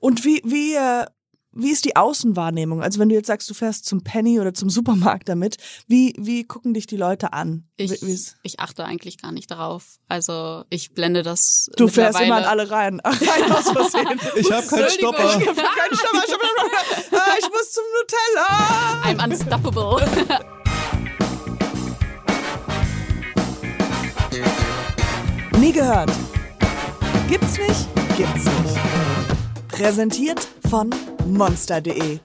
Und wie, wie, äh, wie ist die Außenwahrnehmung? Also wenn du jetzt sagst, du fährst zum Penny oder zum Supermarkt damit, wie, wie gucken dich die Leute an? Ich, Wie- wie's- ich achte eigentlich gar nicht darauf. Also ich blende das. du fährst immer an alle rein. Ach, rein aus Versehen. Ich habe keinen. Stopper. Ich hab keinen Stopper, ich muss zum Nutella. I'm unstoppable. Nie gehört. Gibt's nicht? Gibt's nicht. Präsentiert von monster.de.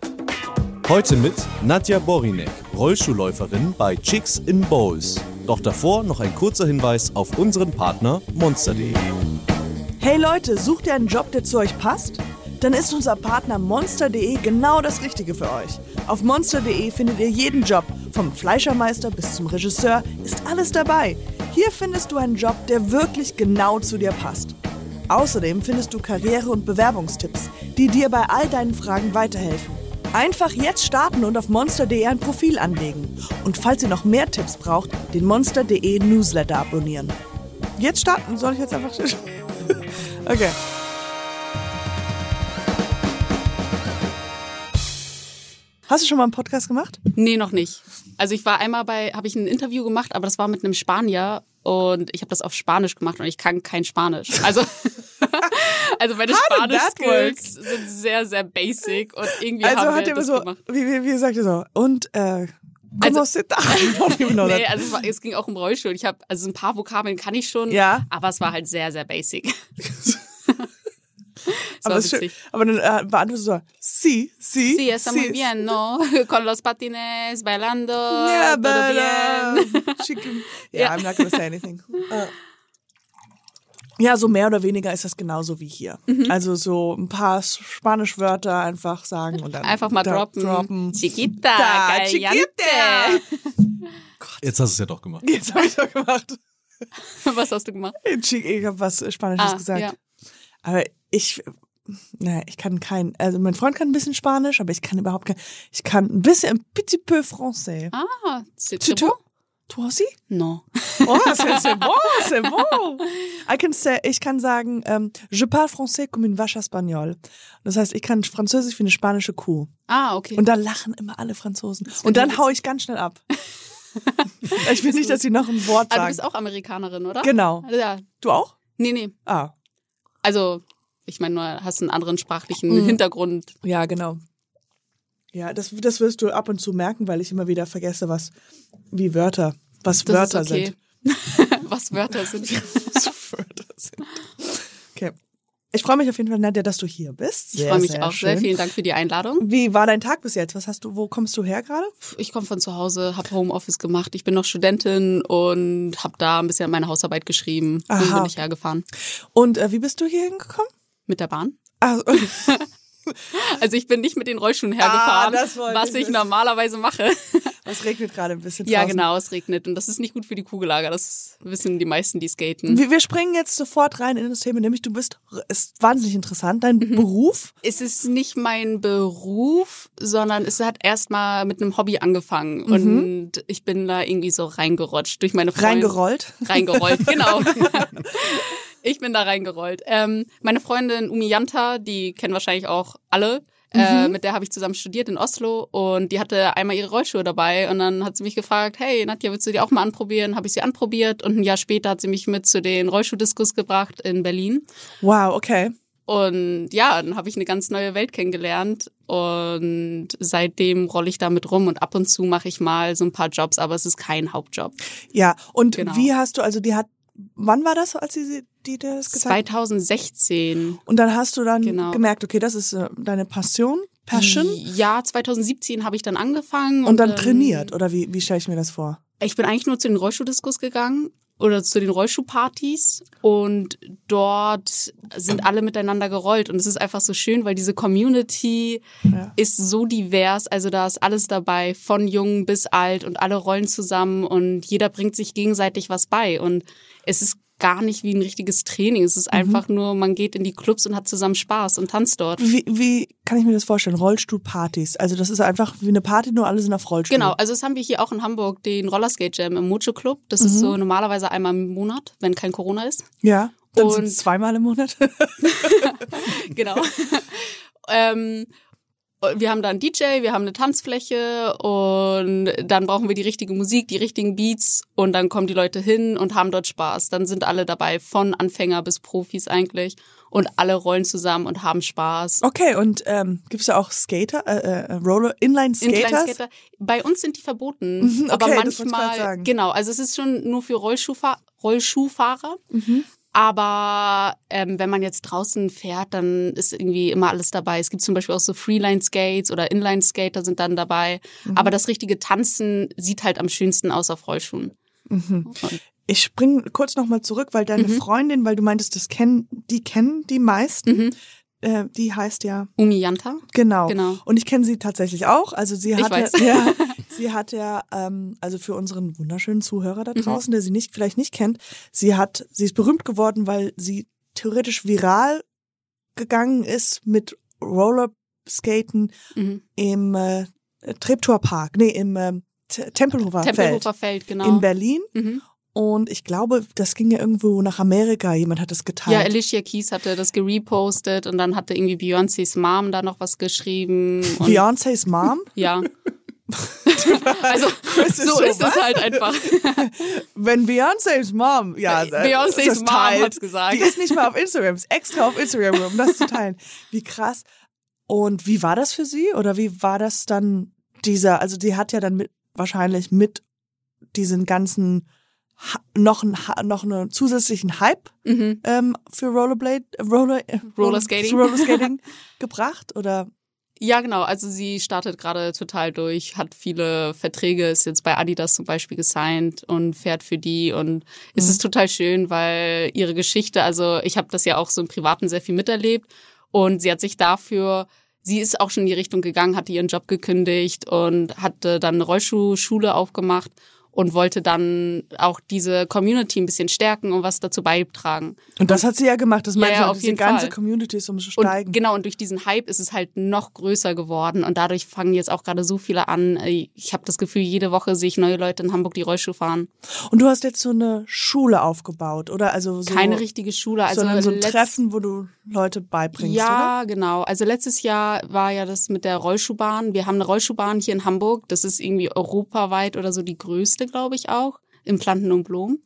Heute mit Nadja Borinek, Rollschuhläuferin bei Chicks in Bowls. Doch davor noch ein kurzer Hinweis auf unseren Partner monster.de. Hey Leute, sucht ihr einen Job, der zu euch passt? Dann ist unser Partner monster.de genau das Richtige für euch. Auf monster.de findet ihr jeden Job, vom Fleischermeister bis zum Regisseur, ist alles dabei. Hier findest du einen Job, der wirklich genau zu dir passt. Außerdem findest du Karriere- und Bewerbungstipps, die dir bei all deinen Fragen weiterhelfen. Einfach jetzt starten und auf monster.de ein Profil anlegen. Und falls ihr noch mehr Tipps braucht, den monster.de Newsletter abonnieren. Jetzt starten? Soll ich jetzt einfach... okay. Hast du schon mal einen Podcast gemacht? nee, noch nicht. Also ich war einmal bei, habe ich ein Interview gemacht, aber das war mit einem Spanier und ich habe das auf Spanisch gemacht und ich kann kein Spanisch. Also, also meine How did Spanisch that work? Skills sind sehr, sehr basic und irgendwie Also haben hat wir immer das so, gemacht. wie, wie, wie sagt ihr so? Und, äh, Also- also, Nee, also es, war, es ging auch um Rollstuhl. Ich habe also ein paar Vokabeln kann ich schon, Ja. aber es war halt sehr, sehr basic. Aber, es schön. aber dann äh, beantwortest du so, sí, sí, Sí, está muy bien, ¿no? Con los patines, bailando, Yeah, todo but, bien. uh, chicken. Yeah, Ja. I'm not gonna say anything. Äh. Ja, so mehr oder weniger ist das genauso wie hier. Mhm. Also so ein paar Spanischwörter einfach sagen und dann Einfach mal da- droppen. droppen. Chiquita, Da, caliente. chiquita. Jetzt hast du es ja doch gemacht. Jetzt habe ich doch gemacht. Was hast du gemacht? Ich habe was Spanisches Ah, gesagt. ja. Aber ich, naja, ich kann kein, also mein Freund kann ein bisschen Spanisch, aber ich kann überhaupt kein, ich kann ein bisschen, un petit peu français. Ah, c'est très tu, bon? toi aussi? Non. Oh, c'est bon, c'est bon. I can say, ich kann sagen, ähm, je parle français comme une vache espagnole. Das heißt, ich kann Französisch wie eine spanische Kuh. Ah, okay. Und da lachen immer alle Franzosen. Und dann hau ich ganz schnell ab. ich will nicht, dass sie noch ein Wort ah, du sagen. bist auch Amerikanerin, oder? Genau. Ja. Du auch? Nee, nee. Ah, Also, ich meine, du hast einen anderen sprachlichen Mhm. Hintergrund. Ja, genau. Ja, das, das wirst du ab und zu merken, weil ich immer wieder vergesse, was, wie Wörter, was Das Wörter okay. sind. Was Wörter sind. Was Wörter sind. Okay. Ich freue mich auf jeden Fall, Nadja, dass du hier bist. Ich Sehr, freue mich auch schön. sehr. Vielen Dank für die Einladung. Wie war dein Tag bis jetzt? Was hast du, wo kommst du her gerade? Ich komme von zu Hause, habe Homeoffice gemacht. Ich bin noch Studentin und habe da ein bisschen meine Hausarbeit geschrieben. Aha. bin ich hergefahren. Und äh, wie bist du hier hingekommen? Mit der Bahn. Ah, Also ich bin nicht mit den Rollschuhen hergefahren, Ah, was ich ich normalerweise mache. es regnet gerade ein bisschen Ja, draußen. genau, es regnet und das ist nicht gut für die Kugellager. Das wissen die meisten, die skaten. Wir, wir springen jetzt sofort rein in das Thema, nämlich du bist, ist wahnsinnig interessant, dein Mhm. Beruf. Es ist nicht mein Beruf, sondern es hat erstmal mit einem Hobby angefangen Mhm. und ich bin da irgendwie so reingerutscht durch meine Freundin. Reingerollt. Reingerollt, genau. ich bin da reingerollt. Ähm, meine Freundin Umi Janta, die kennen wahrscheinlich auch alle. Äh, mit der habe ich zusammen studiert in Oslo und die hatte einmal ihre Rollschuhe dabei und dann hat sie mich gefragt, hey Nadja, willst du die auch mal anprobieren? Habe ich sie anprobiert und ein Jahr später hat sie mich mit zu den Rollschuhdiskus gebracht in Berlin. Wow, okay. Und ja, dann habe ich eine ganz neue Welt kennengelernt und seitdem rolle ich damit rum und ab und zu mache ich mal so ein paar Jobs, aber es ist kein Hauptjob. Ja, und Genau. wie hast du, also die hat, wann war das, als sie sie- die das hat? 2016. Und dann hast du dann Genau. gemerkt, okay, das ist äh, deine Passion, Passion. Ja, 2017 habe ich dann angefangen. Und dann ähm, trainiert, oder wie, wie stelle ich mir das vor? Ich bin eigentlich nur zu den Rollschuhdiskus gegangen oder zu den Rollschuhpartys und dort sind alle miteinander gerollt und es ist einfach so schön, weil diese Community Ja. ist so divers, also da ist alles dabei, von jung bis alt und alle rollen zusammen und jeder bringt sich gegenseitig was bei und es ist gar nicht wie ein richtiges Training, es Mhm. ist einfach nur, man geht in die Clubs und hat zusammen Spaß und tanzt dort. Wie, wie kann ich mir das vorstellen? Rollstuhlpartys. Also das ist einfach wie eine Party, nur alle sind auf Rollstuhl. Genau, also das haben wir hier auch in Hamburg, den Rollerskate Jam im Mojo Club. Das ist so normalerweise einmal im Monat, wenn kein Corona ist. Ja. Dann Und- sind es zweimal im Monat. Genau. Ähm, wir haben da einen DJ, wir haben eine Tanzfläche und dann brauchen wir die richtige Musik, die richtigen Beats und dann kommen die Leute hin und haben dort Spaß. Dann sind alle dabei, von Anfänger bis Profis eigentlich und alle rollen zusammen und haben Spaß. Okay, und ähm, gibt es da auch Skater, äh, äh, Roller, Inline-Skaters? Inline-Skater. Bei uns sind die verboten, Mhm, aber okay, das ich manchmal, grad sagen. genau, also es ist schon nur für Rollschuhfahr Rollschuhfahrer. Mhm. Aber ähm, wenn man jetzt draußen fährt, dann ist irgendwie immer alles dabei. Es gibt zum Beispiel auch so Freeline-Skates oder Inline-Skater sind dann dabei. Mhm. Aber das richtige Tanzen sieht halt am schönsten aus auf Rollschuhen. Mhm. Ich spring kurz nochmal zurück, weil deine Mhm. Freundin, weil du meintest, das kennen, die kennen die meisten. Mhm. Äh, die heißt ja, Umi Yanta. genau. Genau. Und ich kenne sie tatsächlich auch. Also sie hat ja, ja, sie hat ja, ähm, also für unseren wunderschönen Zuhörer da Mhm. draußen, der sie nicht vielleicht nicht kennt, sie hat, sie ist berühmt geworden, weil sie theoretisch viral gegangen ist mit Rollerskaten Mhm. im äh, Treptower Park, nee, im äh, Tempelhofer, Tempelhofer Feld Feld, genau. in Berlin. Mhm. Und ich glaube, das ging ja irgendwo nach Amerika. Jemand hat das Ja, geteilt. Alicia Keys hatte das gerepostet und dann hatte irgendwie Beyoncés Mom da noch was geschrieben. Beyoncés Mom. Ja. also ist so so, ist was? es halt einfach. Wenn Beyoncés Mom, ja, Beyoncés Mom teilt, hat's gesagt. Die ist nicht mal auf Instagram, ist extra auf Instagram, um das zu teilen. Wie krass. Und wie war das für sie? Oder wie war das dann dieser, also die hat ja dann mit, wahrscheinlich mit diesen ganzen noch, ein, noch einen zusätzlichen Hype Mhm. ähm, für Rollerblade, äh, Roller, äh, Rollerskating. Rollerskating gebracht? Oder Ja, genau. Also sie startet gerade total durch, hat viele Verträge, ist jetzt bei Adidas zum Beispiel gesigned und fährt für die. Und es Mhm. ist total schön, weil ihre Geschichte, also ich habe das ja auch so im Privaten sehr viel miterlebt und sie hat sich dafür Sie ist auch schon in die Richtung gegangen, hatte ihren Job gekündigt und hatte dann eine Rollschuhschule aufgemacht und wollte dann auch diese Community ein bisschen stärken und was dazu beitragen. Und das hat sie ja gemacht. Das Ja, meine ich ja, auch, auf jeden ganze Fall. Community ist um steigen. Und genau, und durch diesen Hype ist es halt noch größer geworden und dadurch fangen jetzt auch gerade so viele an. Ich habe das Gefühl, jede Woche sehe ich neue Leute in Hamburg, die Rollschuh fahren. Und du hast jetzt so eine Schule aufgebaut, oder? Also so, Keine richtige Schule. Also sondern so ein Treffen, wo du Leute beibringst, Ja, genau. Also letztes Jahr war ja das mit der Rollschuhbahn. Wir haben eine Rollschuhbahn hier in Hamburg. Das ist irgendwie europaweit oder so die größte, glaube ich auch, im Planten und Blom.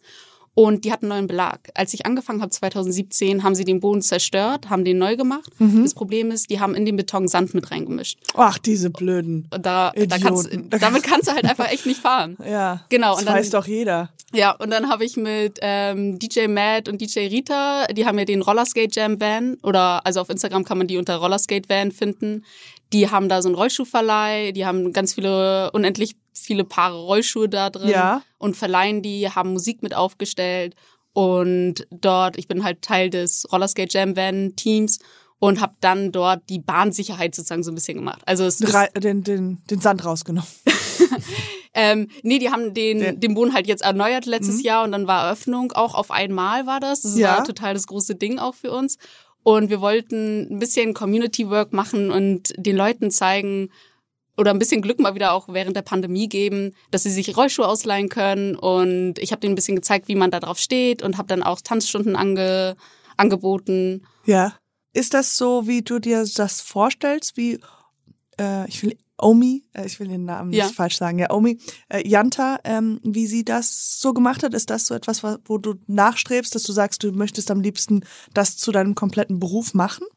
Und die hatten einen neuen Belag. Als ich angefangen habe 2017, haben sie den Boden zerstört, haben den neu gemacht. Mhm. Das Problem ist, die haben in den Beton Sand mit reingemischt. oder? Ach, diese blöden. Und da, da kannst, damit kannst du halt einfach echt nicht fahren. Ja. Genau, Das und dann- weiß doch jeder. Ja, und dann habe ich mit ähm, DJ Matt und DJ Rita, die haben ja den Rollerskate Jam Van oder also auf Instagram kann man die unter Rollerskate Van finden. Die haben da so einen Rollschuhverleih, die haben ganz viele, unendlich viele Paare Rollschuhe da drin Ja. und verleihen die, haben Musik mit aufgestellt und dort, ich bin halt Teil des Rollerskate Jam Van Teams und habe dann dort die Bahnsicherheit sozusagen so ein bisschen gemacht. Also es ist, Den, den, den Sand rausgenommen. ähm, nee, die haben den, Der- den Boden halt jetzt erneuert letztes Jahr und dann war Eröffnung. Auch auf einmal war das. Das Ja. war total das große Ding auch für uns. Und wir wollten ein bisschen Community Work machen und den Leuten zeigen oder ein bisschen Glück mal wieder auch während der Pandemie geben, dass sie sich Rollschuhe ausleihen können. Und ich habe denen ein bisschen gezeigt, wie man da drauf steht und habe dann auch Tanzstunden ange, angeboten. Ja. Ist das so, wie du dir das vorstellst, wie, äh, ich will Omi, äh, ich will den Namen Ja. nicht falsch sagen, ja, Omi, äh, Janta, ähm, wie sie das so gemacht hat? Ist das so etwas, wa- wo du nachstrebst, dass du sagst, du möchtest am liebsten das zu deinem kompletten Beruf machen?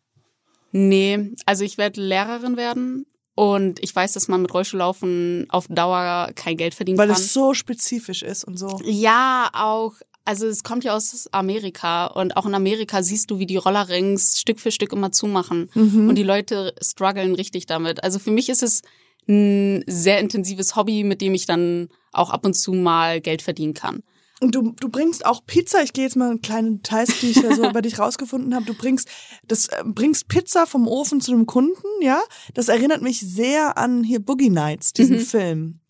Nee, also ich werde Lehrerin werden. Und ich weiß, dass man mit Rollschuhlaufen auf Dauer kein Geld verdienen Weil kann. es so spezifisch ist und so. Ja, auch. Also es kommt ja aus Amerika und auch in Amerika siehst du, wie die Rollerrings Stück für Stück immer zumachen Mhm. und die Leute strugglen richtig damit. Also für mich ist es ein sehr intensives Hobby, mit dem ich dann auch ab und zu mal Geld verdienen kann. Und du, du bringst auch Pizza. Ich gehe jetzt mal in kleine Details, die ich da so über dich rausgefunden habe. Du bringst das äh, bringst Pizza vom Ofen zu dem Kunden, ja? Das erinnert mich sehr an hier Boogie Nights, diesen Mhm. Film.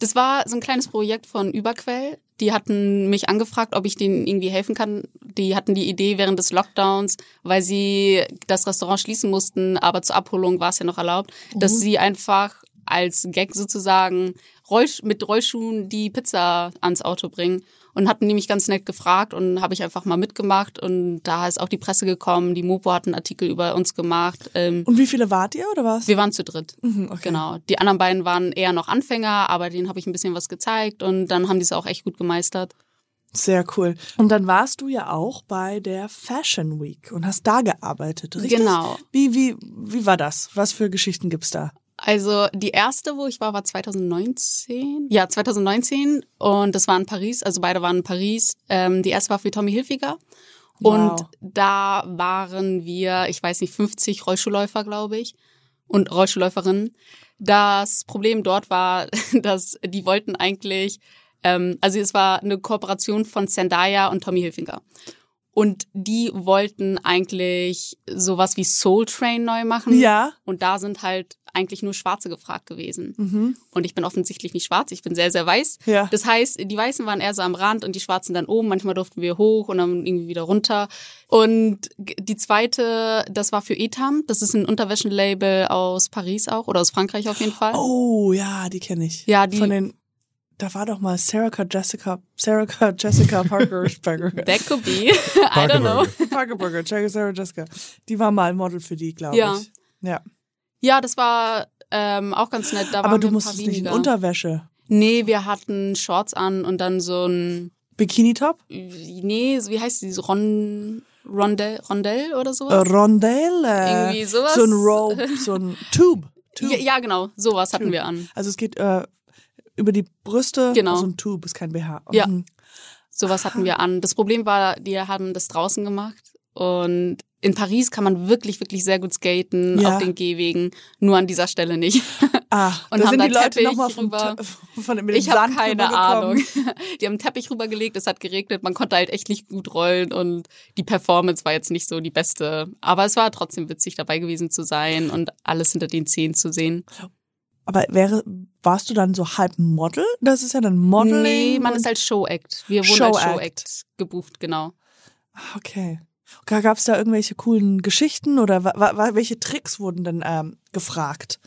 Das war so ein kleines Projekt von Überquell. Die hatten mich angefragt, ob ich denen irgendwie helfen kann. Die hatten die Idee während des Lockdowns, weil sie das Restaurant schließen mussten, aber zur Abholung war es ja noch erlaubt, dass sie einfach als Gag sozusagen Rollsch mit Rollschuhen die Pizza ans Auto bringen. Und hatten die mich ganz nett gefragt und habe ich einfach mal mitgemacht und da ist auch die Presse gekommen, die Mopo hat einen Artikel über uns gemacht. Ähm, Und wie viele wart ihr oder was? wir waren zu dritt. Mhm, okay. Genau. Die anderen beiden waren eher noch Anfänger, aber denen habe ich ein bisschen was gezeigt und dann haben die es auch echt gut gemeistert. Sehr cool. Und dann warst du ja auch bei der Fashion Week und hast da gearbeitet, richtig? Genau. Wie, wie, wie war das? Was für Geschichten gibt's da? Also die erste, wo ich war, war 2019. Ja, 2019 und das war in Paris. Also beide waren in Paris. Ähm, die erste war für Tommy Hilfiger. Und Wow. da waren wir, ich weiß nicht, 50 Rollschuhläufer, glaube ich, und Rollschuhläuferinnen. Das Problem dort war, dass die wollten eigentlich, ähm, also es war eine Kooperation von Zendaya und Tommy Hilfiger. Und die wollten eigentlich sowas wie Soul Train neu machen. Ja. Und da sind halt eigentlich nur Schwarze gefragt gewesen. Mhm. Und ich bin offensichtlich nicht schwarz, ich bin sehr, sehr weiß. Ja. Das heißt, die Weißen waren eher so am Rand und die Schwarzen dann oben. Manchmal durften wir hoch und dann irgendwie wieder runter. Und die zweite, das war für Etam. Das ist ein Unterwäschenlabel aus Paris auch oder aus Frankreich auf jeden Fall. Oh, ja, die kenne ich. Ja, die- Von den, da war doch mal Sarah Jessica, Sarah Jessica Parker. That could be. I don't know. Parker Parker, Sarah Jessica. Die war mal Model für die, glaube Ja. ich. Ja. Ja, das war ähm, auch ganz nett. Da Aber du musstest nicht in. Unterwäsche. Nee, wir hatten Shorts an und dann so ein Bikini-Top? nee, wie heißt die? Ron, Rondell, Rondell oder Äh, sowas? Rondelle. Irgendwie sowas. So ein Robe, so ein Tube. Tube. Ja, ja, genau, sowas hatten Tube. wir an. Also es geht äh, über die Brüste. Genau. So ein Tube, ist kein BH. Ja. Mhm. Sowas hatten wir an. Das Problem war, die haben das draußen gemacht und in Paris kann man wirklich, wirklich sehr gut skaten Ja. auf den Gehwegen, nur an dieser Stelle nicht. Ah, Und da haben sind da die Leute nochmal vom, von dem Ich habe keine. Ahnung. Die haben einen Teppich rübergelegt, es hat geregnet, man konnte halt echt nicht gut rollen und die Performance war jetzt nicht so die beste. Aber es war trotzdem witzig dabei gewesen zu sein und alles hinter den Zehen zu sehen. Aber wäre, warst du dann so halb Model? Das ist ja dann Modeling. Nee, man ist als Show-Act. Wir wurden Show-Act. als Show-Act gebucht, genau. Ah, Okay. Gab es da irgendwelche coolen Geschichten oder welche Tricks wurden denn ähm, gefragt?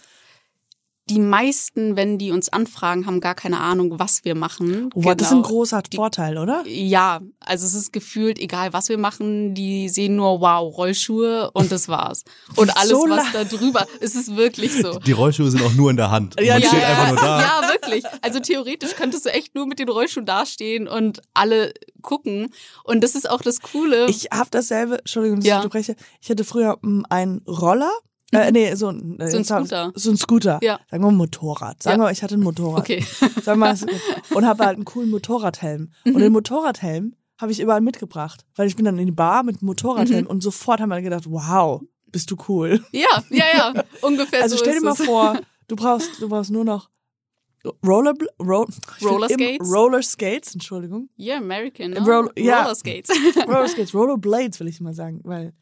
Die meisten, wenn die uns anfragen, haben gar keine Ahnung, was wir machen. Oh, Das ist ein Genau. großer Vorteil, oder? Ja, also es ist gefühlt, egal was wir machen, die sehen nur, wow, Rollschuhe und das war's. Und alles, So was da drüber, es ist wirklich so. Die Rollschuhe sind auch nur in der Hand. Ja, Man ja, steht ja. einfach nur da. Ja, wirklich. Also theoretisch könntest du echt nur mit den Rollschuhen dastehen und alle gucken. Und das ist auch das Coole. Ich habe dasselbe, Entschuldigung, dass Ja. ich unterbreche. Ich hatte früher mm, einen Roller. Äh, nee, so ein, äh, So ein Scooter. So ein Scooter. Ja. Sagen wir mal Motorrad. Sagen Ja. wir, ich hatte ein Motorrad. okay. Sagen wir und habe halt einen coolen Motorradhelm. Und Mhm. den Motorradhelm habe ich überall mitgebracht. Weil ich bin dann in die Bar mit dem Motorradhelm Mhm. und sofort haben wir gedacht, wow, bist du cool. Ja, ja, ja. Ungefähr Also so stell dir mal es. vor, du brauchst, du brauchst nur noch Roller, Ro ich will Roller Skates? Roller Skates, Entschuldigung. Yeah, American. No? Roll- ja. Roller Skates. Roller Skates, Roller Blades will ich mal sagen, weil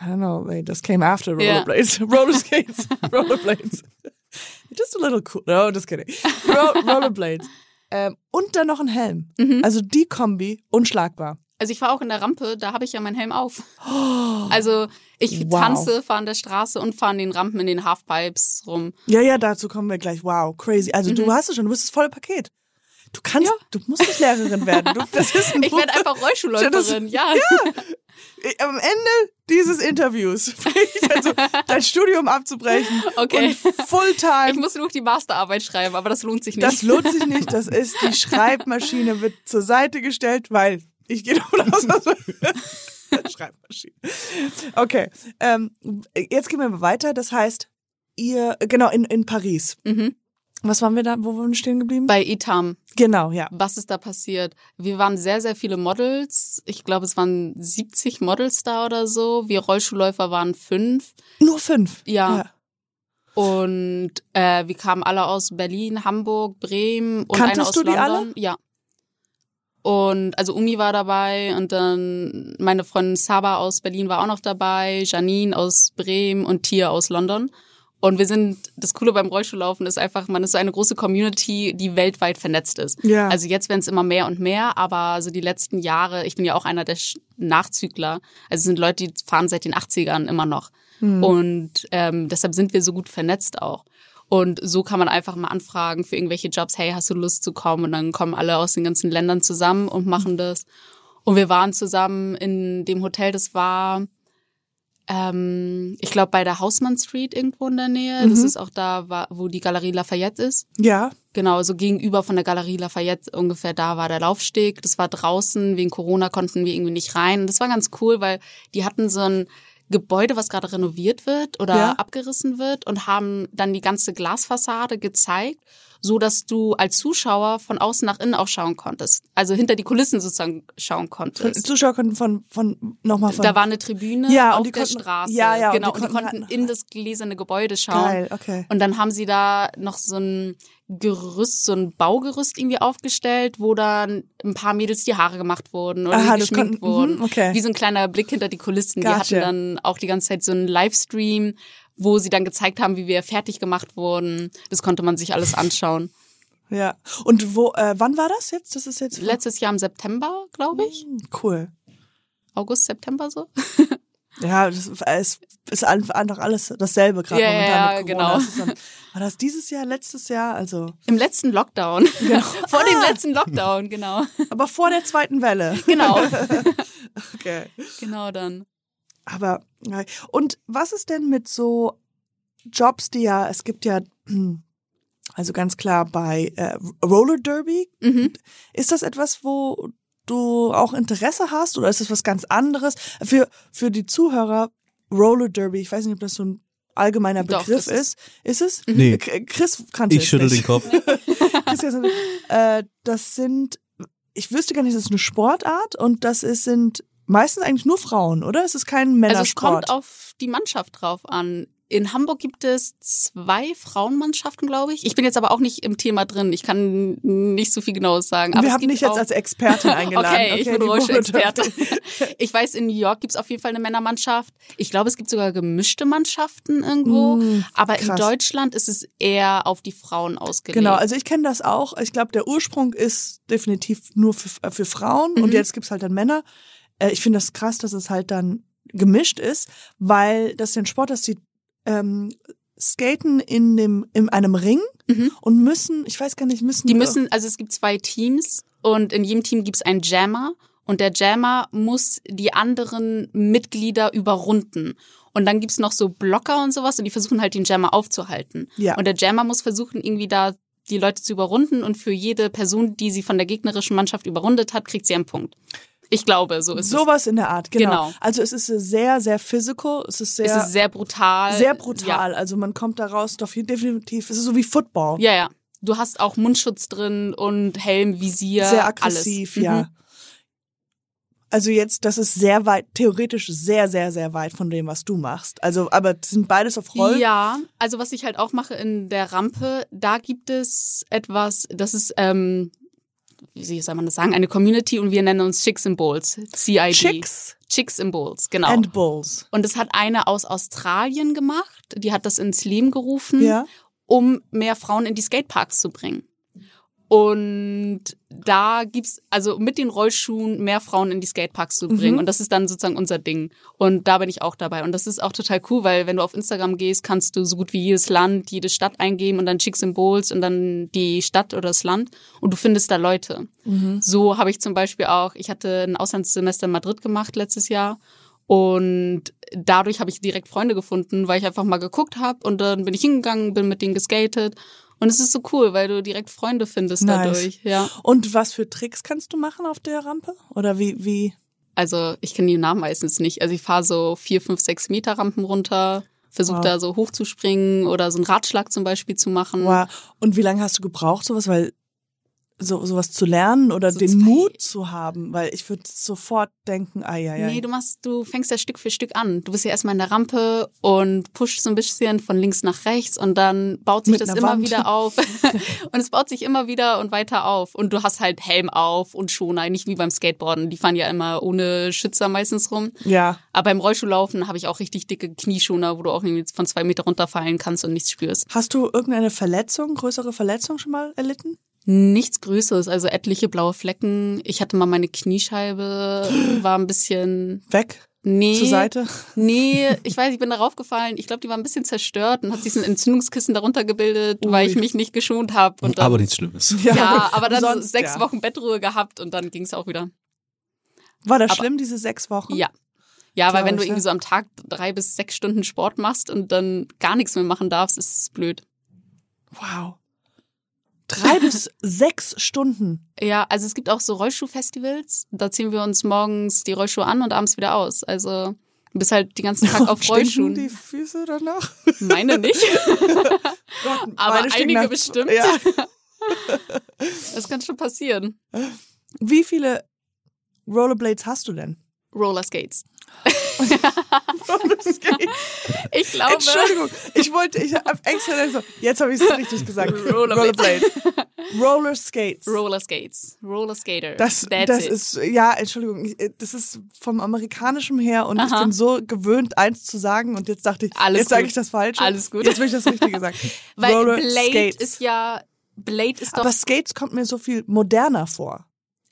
I don't know, they just came after Roller Ja. Blades. Roller Skates, Roller Blades. Just a little cool. No, just kidding. Ro Roller Blades. Ähm, und dann noch ein Helm. Mhm. Also die Kombi, unschlagbar. Also ich war auch in der Rampe, da habe ich ja meinen Helm auf. Also ich Wow. tanze, fahre an der Straße und fahre an den Rampen in den Halfpipes rum. Ja, ja, dazu kommen wir gleich. Wow, crazy. Also du Mhm. hast es schon, du bist das volle Paket. Du kannst, du musst nicht Lehrerin werden. Du, das ist ein Ich werde einfach Rollschuhläuferin, ja. am Ende dieses Interviews also dein Studium abzubrechen Okay. und Fulltime. Ich muss nur noch die Masterarbeit schreiben, aber das lohnt sich nicht. das lohnt sich nicht. Das ist die Schreibmaschine wird zur Seite gestellt, weil ich gehe davon aus, dass Schreibmaschine. Okay, ähm, jetzt gehen wir weiter. Das heißt, ihr genau in in Paris. mhm. Was waren wir da? Wo waren wir stehen geblieben? Bei Etam, genau, ja. was ist da passiert? Wir waren sehr, sehr viele Models. Ich glaube, es waren 70 Models da oder so. Wir Rollschuhläufer waren fünf. Nur fünf. Ja. Und äh, wir kamen alle aus Berlin, Hamburg, Bremen und Kanntest eine aus du die London. alle? Ja. Und also Umi war dabei und dann meine Freundin Saba aus Berlin war auch noch dabei, Janine aus Bremen und Tia aus London. Und wir sind, das Coole beim Rollschuhlaufen ist einfach, man ist so eine große Community, die weltweit vernetzt ist. Ja. Also jetzt werden es immer mehr und mehr, aber so die letzten Jahre, ich bin ja auch einer der Nachzügler, also es sind Leute, die fahren seit den 80ern immer noch. Hm. Und ähm, deshalb sind wir so gut vernetzt auch. Und so kann man einfach mal anfragen für irgendwelche Jobs, hey, hast du Lust zu kommen? Und dann kommen alle aus den ganzen Ländern zusammen und machen das. Und wir waren zusammen in dem Hotel, das war, ähm, ich glaube, bei der Hausmann Street irgendwo in der Nähe. Das ist auch da, wo die Galerie Lafayette ist. Ja. Genau, so gegenüber von der Galerie Lafayette ungefähr da war der Laufsteg. Das war draußen, wegen Corona konnten wir irgendwie nicht rein. Das war ganz cool, weil die hatten so ein Gebäude, was gerade renoviert wird oder Ja. abgerissen wird und haben dann die ganze Glasfassade gezeigt, so dass du als Zuschauer von außen nach innen auch schauen konntest. Also hinter die Kulissen sozusagen schauen konntest. Zuschauer konnten von, von nochmal von. Da war eine Tribüne Ja, und auf die der konnten- Straße. ja, ja, und genau. die Und die konnten konnten halt- in das gläserne Gebäude schauen. Geil, okay. Und dann haben sie da noch so ein Gerüst, so ein Baugerüst irgendwie aufgestellt, wo dann ein paar Mädels die Haare gemacht wurden oder Aha, die geschminkt konnten- wurden. mhm, okay. Wie so ein kleiner Blick hinter die Kulissen. Die Gotcha. hatten dann auch die ganze Zeit so einen Livestream, wo sie dann gezeigt haben, wie wir fertig gemacht wurden. Das konnte man sich alles anschauen. Ja. Und wo, äh, wann war das jetzt? Das ist jetzt Letztes Jahr im September, glaube ich. cool. August, September so. Ja, das es ist einfach alles dasselbe gerade Ja, momentan ja, mit Corona. genau. Das dann, war das dieses Jahr, letztes Jahr? Also, Im letzten Lockdown. Genau. Vor dem letzten Lockdown, genau. aber vor der zweiten Welle. Genau. Okay. genau dann. Aber und was ist denn mit so Jobs, die ja, es gibt ja hm, also ganz klar bei äh, Roller Derby, Mhm. ist das etwas, wo du auch Interesse hast oder ist das was ganz anderes? Für für die Zuhörer Roller Derby, ich weiß nicht, ob das so ein allgemeiner Doch, Begriff ist ist. Ist es? Nee. K- Chris kannte Ich schüttel nicht. den Kopf. Äh, das sind, ich wüsste gar nicht, das ist eine Sportart und das ist, sind meistens eigentlich nur Frauen, oder? Es ist kein Männersport. Also es kommt auf die Mannschaft drauf an. In Hamburg gibt es zwei Frauenmannschaften, glaube ich. Ich bin jetzt aber auch nicht im Thema drin. Ich kann nicht so viel Genaues sagen. Aber Wir es haben gibt dich jetzt als Expertin eingeladen. Okay, ich bin Rollstuhl-Experte. Roller- Ich weiß, in New York gibt's auf jeden Fall eine Männermannschaft. Ich glaube, es gibt sogar gemischte Mannschaften irgendwo. Mm, aber in krass. Deutschland ist es eher auf die Frauen ausgelegt. Genau, also ich kenne das auch. Ich glaube, der Ursprung ist definitiv nur für, äh, für Frauen und Mhm. jetzt gibt's halt dann Männer. Äh, Ich finde das krass, dass es halt dann gemischt ist, weil das ein Sport, dass die ähm, skaten in dem in einem Ring Mhm. und müssen, ich weiß gar nicht, müssen Die müssen, also es gibt zwei Teams und in jedem Team gibt's einen Jammer und der Jammer muss die anderen Mitglieder überrunden. Und dann gibt's noch so Blocker und sowas und die versuchen halt den Jammer aufzuhalten. Ja. Und der Jammer muss versuchen, irgendwie da die Leute zu überrunden und für jede Person, die sie von der gegnerischen Mannschaft überrundet hat, kriegt sie einen Punkt. Ich glaube, so ist Sowas in der Art, genau. Genau. Also es ist sehr, sehr physical, es ist es. sehr, Es ist sehr brutal. sehr brutal. Also man kommt daraus doch hier definitiv, es ist so wie Football. Ja, ja. ja. Du hast auch Mundschutz drin und Helm, Visier, sehr aggressiv, alles. ja. Mhm. Also jetzt, das ist sehr weit, theoretisch sehr, sehr, sehr weit von dem, was du machst. Also, aber sind beides auf Roll. Ja, also was ich halt auch mache in der Rampe, da gibt es etwas, das ist, ähm, wie soll man das sagen, eine Community und wir nennen uns Chicks and Bowls, CID. Chicks Chicks and Bowls, genau. and Bulls. und das hat eine aus Australien gemacht, die hat das ins Leben gerufen, Ja. um mehr Frauen in die Skateparks zu bringen. Und da gibt's also mit den Rollschuhen mehr Frauen in die Skateparks zu bringen. Mhm. Und das ist dann sozusagen unser Ding. Und da bin ich auch dabei. Und das ist auch total cool, weil wenn du auf Instagram gehst, kannst du so gut wie jedes Land, jede Stadt eingeben und dann Chicks Symbols und dann die Stadt oder das Land. Und du findest da Leute. Mhm. So habe ich zum Beispiel auch, ich hatte ein Auslandssemester in Madrid gemacht letztes Jahr. Und dadurch habe ich direkt Freunde gefunden, weil ich einfach mal geguckt habe und dann bin ich hingegangen, bin mit denen geskatet. Und es ist so cool, weil du direkt Freunde findest Nice. dadurch. Ja. Und was für Tricks kannst du machen auf der Rampe? Oder wie, wie? Also ich kenne die Namen meistens nicht. Also ich fahre so vier, fünf, sechs Meter Rampen runter, versuche Wow. da so hochzuspringen oder so einen Ratschlag zum Beispiel zu machen. Wow. Und wie lange hast du gebraucht, sowas, weil so sowas zu lernen oder So den Mut zu haben? Weil ich würde sofort denken, ai, ai, ai. Nee, du machst, du fängst ja Stück für Stück an. Du bist ja erstmal in der Rampe und pushst so ein bisschen von links nach rechts und dann baut sich Mit das immer Wand. wieder auf. und es baut sich immer wieder und weiter auf. Und du hast halt Helm auf und Schoner, nicht wie beim Skateboarden. Die fahren ja immer ohne Schützer meistens rum. ja. Aber beim Rollschuhlaufen habe ich auch richtig dicke Knieschoner, wo du auch irgendwie von zwei Meter runterfallen kannst und nichts spürst. Hast du irgendeine Verletzung, größere Verletzung schon mal erlitten? Nichts Größeres, also etliche blaue Flecken. Ich hatte mal meine Kniescheibe, war ein bisschen Weg? Nee. zur Seite? Nee, ich weiß, ich bin darauf gefallen. Ich glaube, die war ein bisschen zerstört und hat sich ein Entzündungskissen darunter gebildet, weil ich mich nicht geschont habe. Aber nichts Schlimmes. ja, aber dann so sonst, sechs ja. Wochen Bettruhe gehabt und dann ging es auch wieder. War das aber- schlimm, diese sechs Wochen? Ja. Ja, weil wenn du irgendwie ja. so am Tag drei bis sechs Stunden Sport machst und dann gar nichts mehr machen darfst, ist es blöd. Wow. Drei bis sechs Stunden. Ja, also es gibt auch so Rollschuhfestivals. Da ziehen wir uns morgens die Rollschuhe an und abends wieder aus. Also du bist halt den ganzen Tag auf Rollschuhen. die Füße danach? Meine nicht, aber meine einige nach- bestimmt. Ja. Das kann schon passieren. Wie viele Rollerblades hast du denn? Roller Skates. Rollerskates. Ich glaube. Entschuldigung, ich wollte, ich habe extra so, jetzt habe ich es richtig gesagt. Rollerblades. Roller Skates. Roller Skates. Roller Skater. Das, That's das it. ist, ja, Entschuldigung, ich- das ist vom Amerikanischen her und ich Aha. bin so gewöhnt, eins zu sagen und jetzt dachte ich, Alles jetzt sage ich das Falsche. Alles gut. Jetzt will ich das Richtige sagen. Weil Roller Blade Skates. ist ja. Blade ist doch Aber Skates kommt mir so viel moderner vor.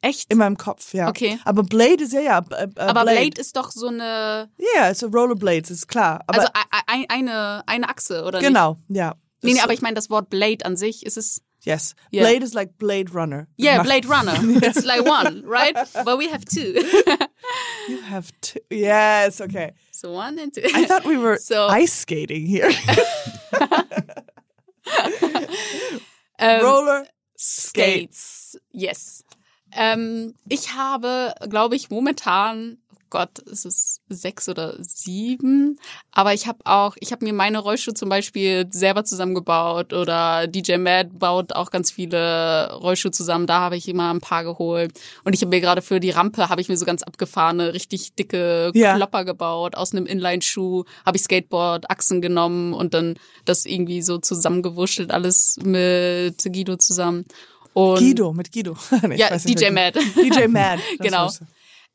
Echt. In meinem Kopf, ja. Okay. Aber Blade ist ja, ja. Äh, äh, aber Blade. Blade ist doch so eine. Ja, also Rollerblades, ist klar. Aber also ei- ei- eine, eine Achse, oder nicht? genau, ja. Nee, nee, aber ich meine, das Wort Blade an sich ist es. Yes. Yeah. Blade is like Blade Runner. Yeah, Blade Runner. It's like one, right? But we have two. You have two. Yes, okay. so one and two. I thought we were So- ice skating here. Ähm, Roller. Skates. Yes. Ähm, ich habe, glaube ich, momentan, oh Gott, ist es sechs oder sieben, aber ich habe auch, ich habe mir meine Rollschuhe zum Beispiel selber zusammengebaut oder DJ Mad baut auch ganz viele Rollschuhe zusammen, da habe ich immer ein paar geholt und ich habe mir gerade für die Rampe, habe ich mir so ganz abgefahrene, richtig dicke Ja. Klopper gebaut, aus einem Inline-Schuh habe ich Skateboard-Achsen genommen und dann das irgendwie so zusammengewurschtelt, alles mit Guido zusammen. Und Guido, mit Guido. Nee, ja, DJ Mad. DJ Mad. Genau.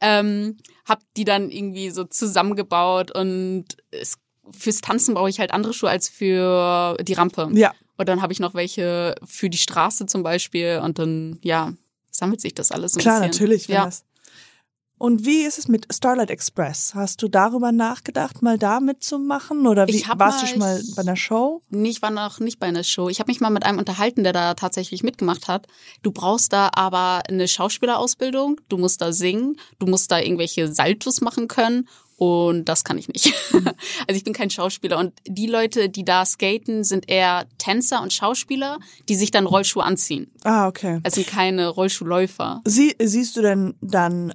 ähm, hab die dann irgendwie so zusammengebaut und es, fürs Tanzen brauche ich halt andere Schuhe als für die Rampe. Ja. Und dann habe ich noch welche für die Straße zum Beispiel und dann, ja, sammelt sich das alles ein Klar, bisschen. natürlich. Wenn Ja. das und wie ist es mit Starlight Express? Hast du darüber nachgedacht, mal da mitzumachen? Oder wie warst du schon mal bei einer Show? Nee, ich war noch nicht bei einer Show. Ich habe mich mal mit einem unterhalten, der da tatsächlich mitgemacht hat. Du brauchst da aber eine Schauspielerausbildung, du musst da singen, du musst da irgendwelche Saltos machen können und das kann ich nicht. also ich bin kein Schauspieler und die Leute, die da skaten, sind eher Tänzer und Schauspieler, die sich dann Rollschuhe anziehen. Ah, okay. Es sind keine Rollschuhläufer. Sie, siehst du denn dann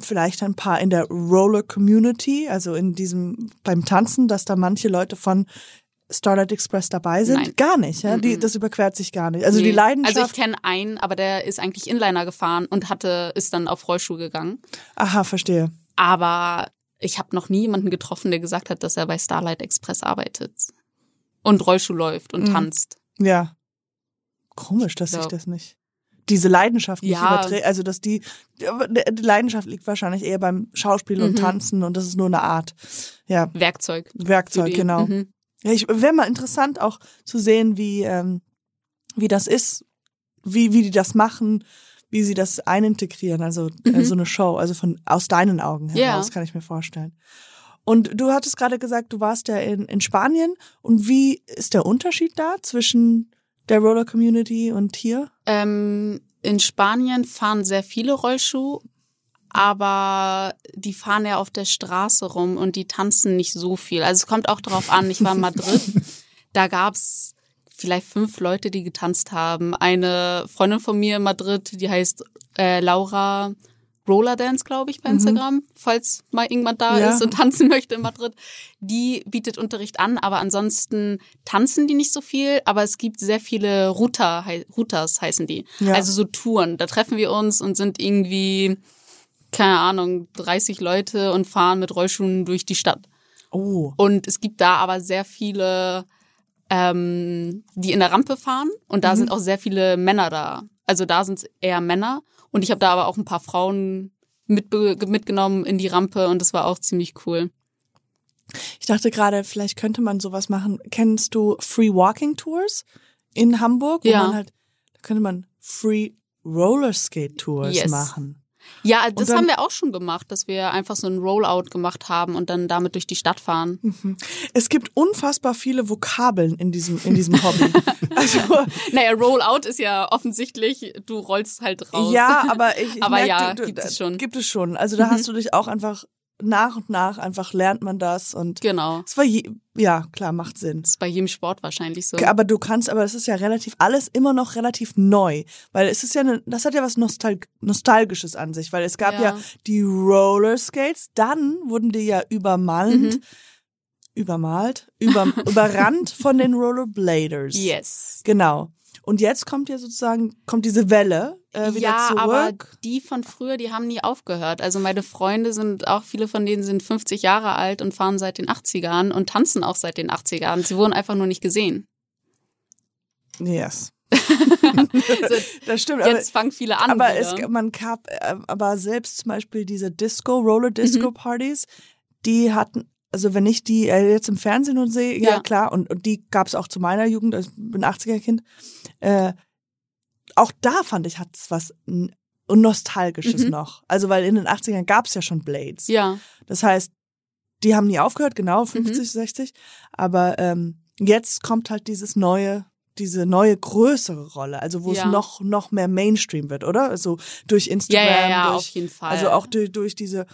vielleicht ein paar in der Roller Community, also in diesem beim Tanzen, dass da manche Leute von Starlight Express dabei sind? Nein. Gar nicht, ja? Die, das überquert sich gar nicht. Also die Nee. Leidenschaft. Also ich kenne einen, aber der ist eigentlich Inliner gefahren und hatte ist dann auf Rollschuh gegangen. aha, verstehe. Aber ich habe noch nie jemanden getroffen, der gesagt hat, dass er bei Starlight Express arbeitet und Rollschuh läuft und Mhm. tanzt. Ja. Komisch, dass ich Ja. das nicht. Diese Leidenschaft nicht Ja. überträgt. Also, dass die, die Leidenschaft liegt wahrscheinlich eher beim Schauspiel und Mhm. Tanzen und das ist nur eine Art, ja, Werkzeug. Werkzeug, genau. Mhm. Ja, ich wäre mal interessant auch zu sehen, wie, ähm, wie das ist, wie, wie die das machen, wie sie das einintegrieren, also äh, Mhm. so eine Show, also von aus deinen Augen heraus, Ja. kann ich mir vorstellen. Und du hattest gerade gesagt, du warst ja in, in Spanien und wie ist der Unterschied da zwischen der Roller Community und hier? Ähm, in Spanien fahren sehr viele Rollschuh, aber die fahren ja auf der Straße rum und die tanzen nicht so viel. Also es kommt auch darauf an, ich war in Madrid, da gab's vielleicht fünf Leute, die getanzt haben. Eine Freundin von mir in Madrid, die heißt äh, Laura Roller Dance, glaube ich, bei Instagram, falls mal irgendjemand da Ja. ist und tanzen möchte in Madrid. Die bietet Unterricht an, aber ansonsten tanzen die nicht so viel, aber es gibt sehr viele Router, Routers heißen die. Ja. Also so Touren. Da treffen wir uns und sind irgendwie, keine Ahnung, 30 Leute und fahren mit Rollschuhen durch die Stadt. Oh, Und es gibt da aber sehr viele, ähm, die in der Rampe fahren und da sind auch sehr viele Männer da. Also da sind es eher Männer und ich habe da aber auch ein paar Frauen mitbe mitgenommen in die Rampe und das war auch ziemlich cool. ich dachte gerade, vielleicht könnte man sowas machen. Kennst du Free Walking Tours in Hamburg? Wo Ja. man halt, da könnte man Free Roller Skate Tours Yes. machen. Ja, das dann- haben wir auch schon gemacht, dass wir einfach so ein Rollout gemacht haben und dann damit durch die Stadt fahren. Es gibt unfassbar viele Vokabeln in diesem, in diesem Hobby. also, Naja, Rollout ist ja offensichtlich, du rollst halt raus. ja, aber ich, Aber merke, ja, du, gibt da- es schon. Mhm. Gibt es schon. Also da hast du dich auch einfach nach und nach einfach lernt man das und Genau. es war je, ja klar macht Sinn. Das ist bei jedem Sport wahrscheinlich so. Aber du kannst, aber es ist ja relativ alles immer noch relativ neu, weil es ist ja eine, das hat ja was Nostal nostalgisches an sich, weil es gab ja, Ja. die Roller Skates, dann wurden die ja übermalt, Mhm. übermalt, über, überrannt von den Rollerbladers. Yes. Genau. Und jetzt kommt ja sozusagen kommt diese Welle äh, wieder ja, zurück. aber die von früher, die haben nie aufgehört. Also meine Freunde sind auch, viele von denen sind 50 Jahre alt und fahren seit den 80ern und tanzen auch seit den 80ern. Sie wurden einfach nur nicht gesehen. yes. So, Das stimmt. Aber, jetzt fangen viele an. aber es, man gab, äh, aber selbst zum Beispiel diese Disco, Roller Disco Mhm. Partys, die hatten, also wenn ich die äh, jetzt im Fernsehen und sehe, ja, Ja. klar, und, und die gab es auch zu meiner Jugend, also ich bin 80er-Kind, äh, auch da fand ich, hat es was Nostalgisches Mhm. noch. Also weil in den 80ern gab es ja schon Blades. ja, Das heißt, die haben nie aufgehört, genau, Mhm. 50, 60. Aber ähm, jetzt kommt halt dieses neue, diese neue größere Rolle, also wo Ja. es noch, noch mehr Mainstream wird, oder? Also durch ja, Instagram, ja, ja, durch, auf jeden Fall. also auch durch, durch diese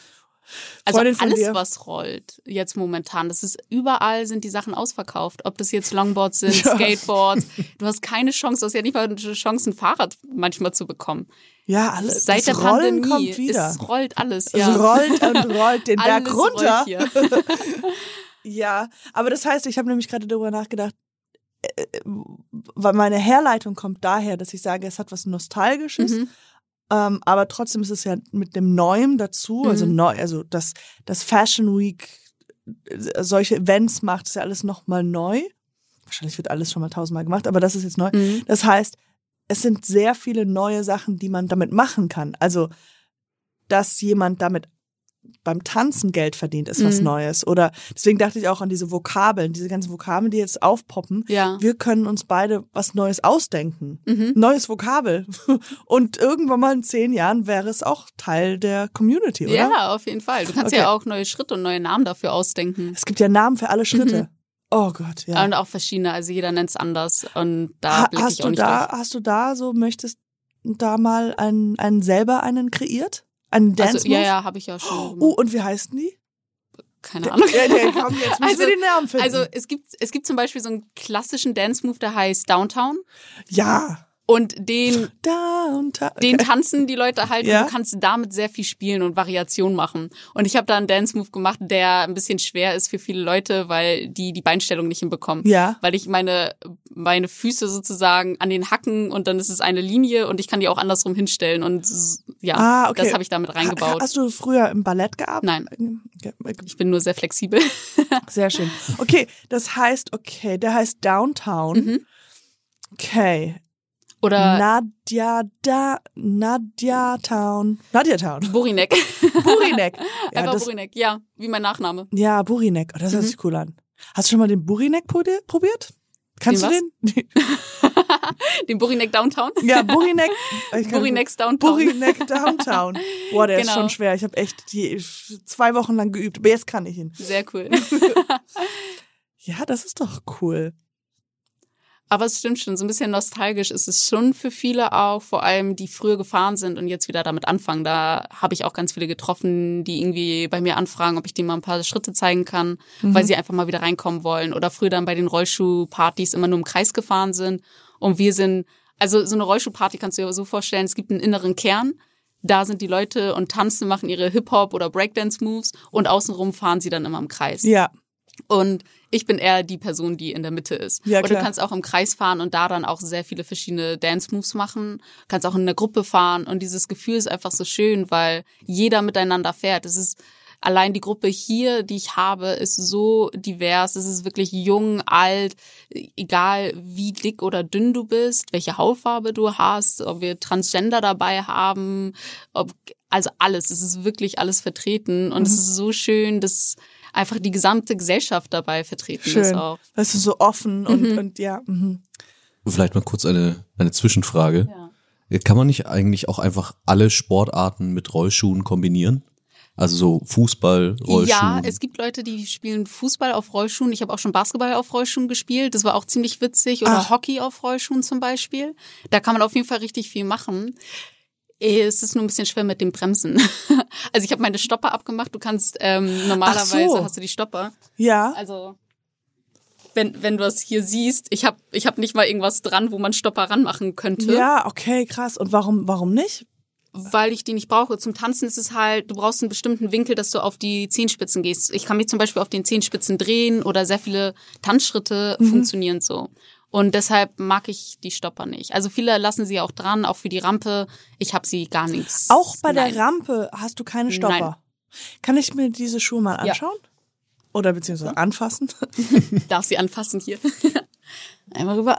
Also Freundin alles, was rollt, jetzt momentan, das ist überall sind die Sachen ausverkauft. Ob das jetzt Longboards sind, Ja. Skateboards. Du hast keine Chance, du hast ja nicht mal eine Chance, ein Fahrrad manchmal zu bekommen. Ja, alles. Seit der Rollen Pandemie, kommt wieder. es rollt alles. Es Ja. rollt und rollt den Berg runter. Ja, aber das heißt, ich habe nämlich gerade darüber nachgedacht, äh, äh, weil meine Herleitung kommt daher, dass ich sage, es hat was Nostalgisches, Mhm. Ähm, aber trotzdem ist es ja mit dem Neuem dazu, also Mhm. neu, also das, das Fashion Week äh, solche Events macht, ist ja alles nochmal neu. Wahrscheinlich wird alles schon mal tausendmal gemacht, aber das ist jetzt neu. Mhm. Das heißt, es sind sehr viele neue Sachen, die man damit machen kann. Also, dass jemand damit beim Tanzen Geld verdient, ist was Mhm. Neues. Oder deswegen dachte ich auch an diese Vokabeln, diese ganzen Vokabeln, die jetzt aufpoppen. Ja. Wir können uns beide was Neues ausdenken. Mhm. Neues Vokabel. Und irgendwann mal in zehn Jahren wäre es auch Teil der Community, oder? Ja, auf jeden Fall. Du kannst Okay. ja auch neue Schritte und neue Namen dafür ausdenken. Es gibt ja Namen für alle Schritte. Oh Gott, ja. Und auch verschiedene, also jeder nennt es anders. Und da Ha hast du da, durch. hast du da so, möchtest da mal einen, einen selber einen kreiert? Einen Dance Also, ja, ja, habe ich ja schon. Oh, und wie heißen die? Keine Ahnung. Ja, nee, komm, jetzt Also- den Namen finden. Also es gibt, es gibt zum Beispiel so einen klassischen Dance-Move, der heißt Downtown. ja. Und den, Downtown. den Okay. tanzen die Leute halt Ja. und du kannst damit sehr viel spielen und Variation machen. Und ich habe da einen Dance-Move gemacht, der ein bisschen schwer ist für viele Leute, weil die die Beinstellung nicht hinbekommen. Ja. Weil ich meine, meine Füße sozusagen an den Hacken und dann ist es eine Linie und ich kann die auch andersrum hinstellen. Und ja, Ah, okay. das habe ich damit reingebaut. Hast du früher im Ballett gearbeitet? Nein. Ich bin nur sehr flexibel. Sehr schön. Okay, das heißt, okay, der heißt Downtown. Mhm. Okay. Oder Nadja da Nadja Town. Nadja Town. Burinek. Burinek. Ja, Einfach das, Burinek, ja, wie mein Nachname. ja Burinek. Oh, das hört Mhm. sich cool an. Hast du schon mal den Burinek probi- probiert? Kannst Den du den? Den Burinek Downtown. ja, Burinek. Burinex Downtown. Burinek Downtown. Boah, der ist Genau. schon schwer. Ich habe echt die, zwei Wochen lang geübt, aber jetzt kann ich ihn. Sehr cool. Ja, das ist doch cool. Aber es stimmt schon, so ein bisschen nostalgisch ist es schon für viele auch, vor allem die früher gefahren sind und jetzt wieder damit anfangen. Da habe ich auch ganz viele getroffen, die irgendwie bei mir anfragen, ob ich denen mal ein paar Schritte zeigen kann, weil sie einfach mal wieder reinkommen wollen. Oder früher dann bei den Rollschuhpartys immer nur im Kreis gefahren sind. Und wir sind, also so eine Rollschuhparty kannst du dir so vorstellen, es gibt einen inneren Kern. Da sind die Leute und tanzen, machen ihre Hip-Hop oder Breakdance-Moves und außenrum fahren sie dann immer im Kreis. Ja. Und ich bin eher die Person, die in der Mitte ist. Ja, und du klar. kannst auch im Kreis fahren und da dann auch sehr viele verschiedene Dance-Moves machen. Kannst auch in der Gruppe fahren und dieses Gefühl ist einfach so schön, weil jeder miteinander fährt. Es ist allein die Gruppe hier, die ich habe, ist so divers. Es ist wirklich jung, alt, egal wie dick oder dünn du bist, welche Hautfarbe du hast, ob wir Transgender dabei haben, ob also alles. Es ist wirklich alles vertreten und Mhm. es ist so schön, dass einfach die gesamte Gesellschaft dabei vertreten ist Schön. auch. Weißt du, so offen und, Mhm. und ja. Mhm. Vielleicht mal kurz eine, eine Zwischenfrage. Ja. Kann man nicht eigentlich auch einfach alle Sportarten mit Rollschuhen kombinieren? Also so Fußball, Rollschuhen. Ja, es gibt Leute, die spielen Fußball auf Rollschuhen. Ich habe auch schon Basketball auf Rollschuhen gespielt. Das war auch ziemlich witzig. Oder Ach. Hockey auf Rollschuhen zum Beispiel. Da kann man auf jeden Fall richtig viel machen. Es ist nur ein bisschen schwer mit dem Bremsen. Also ich habe meine Stopper abgemacht. Du kannst ähm, normalerweise so. hast du die Stopper. Ja. Also wenn wenn du das hier siehst, ich habe ich hab nicht mal irgendwas dran, wo man Stopper ranmachen könnte. Ja, okay, krass. Und warum, warum nicht? weil ich die nicht brauche. Zum Tanzen ist es halt, du brauchst einen bestimmten Winkel, dass du auf die Zehenspitzen gehst. Ich kann mich zum Beispiel auf den Zehenspitzen drehen oder sehr viele Tanzschritte Mhm. funktionieren so. Und deshalb mag ich die Stopper nicht. Also viele lassen sie auch dran, auch für die Rampe. Ich habe sie gar nichts. Auch bei Nein. der Rampe hast du keine Stopper. Nein. Kann ich mir diese Schuhe mal Ja. anschauen? Oder beziehungsweise anfassen? Darf sie anfassen hier. Einmal rüber.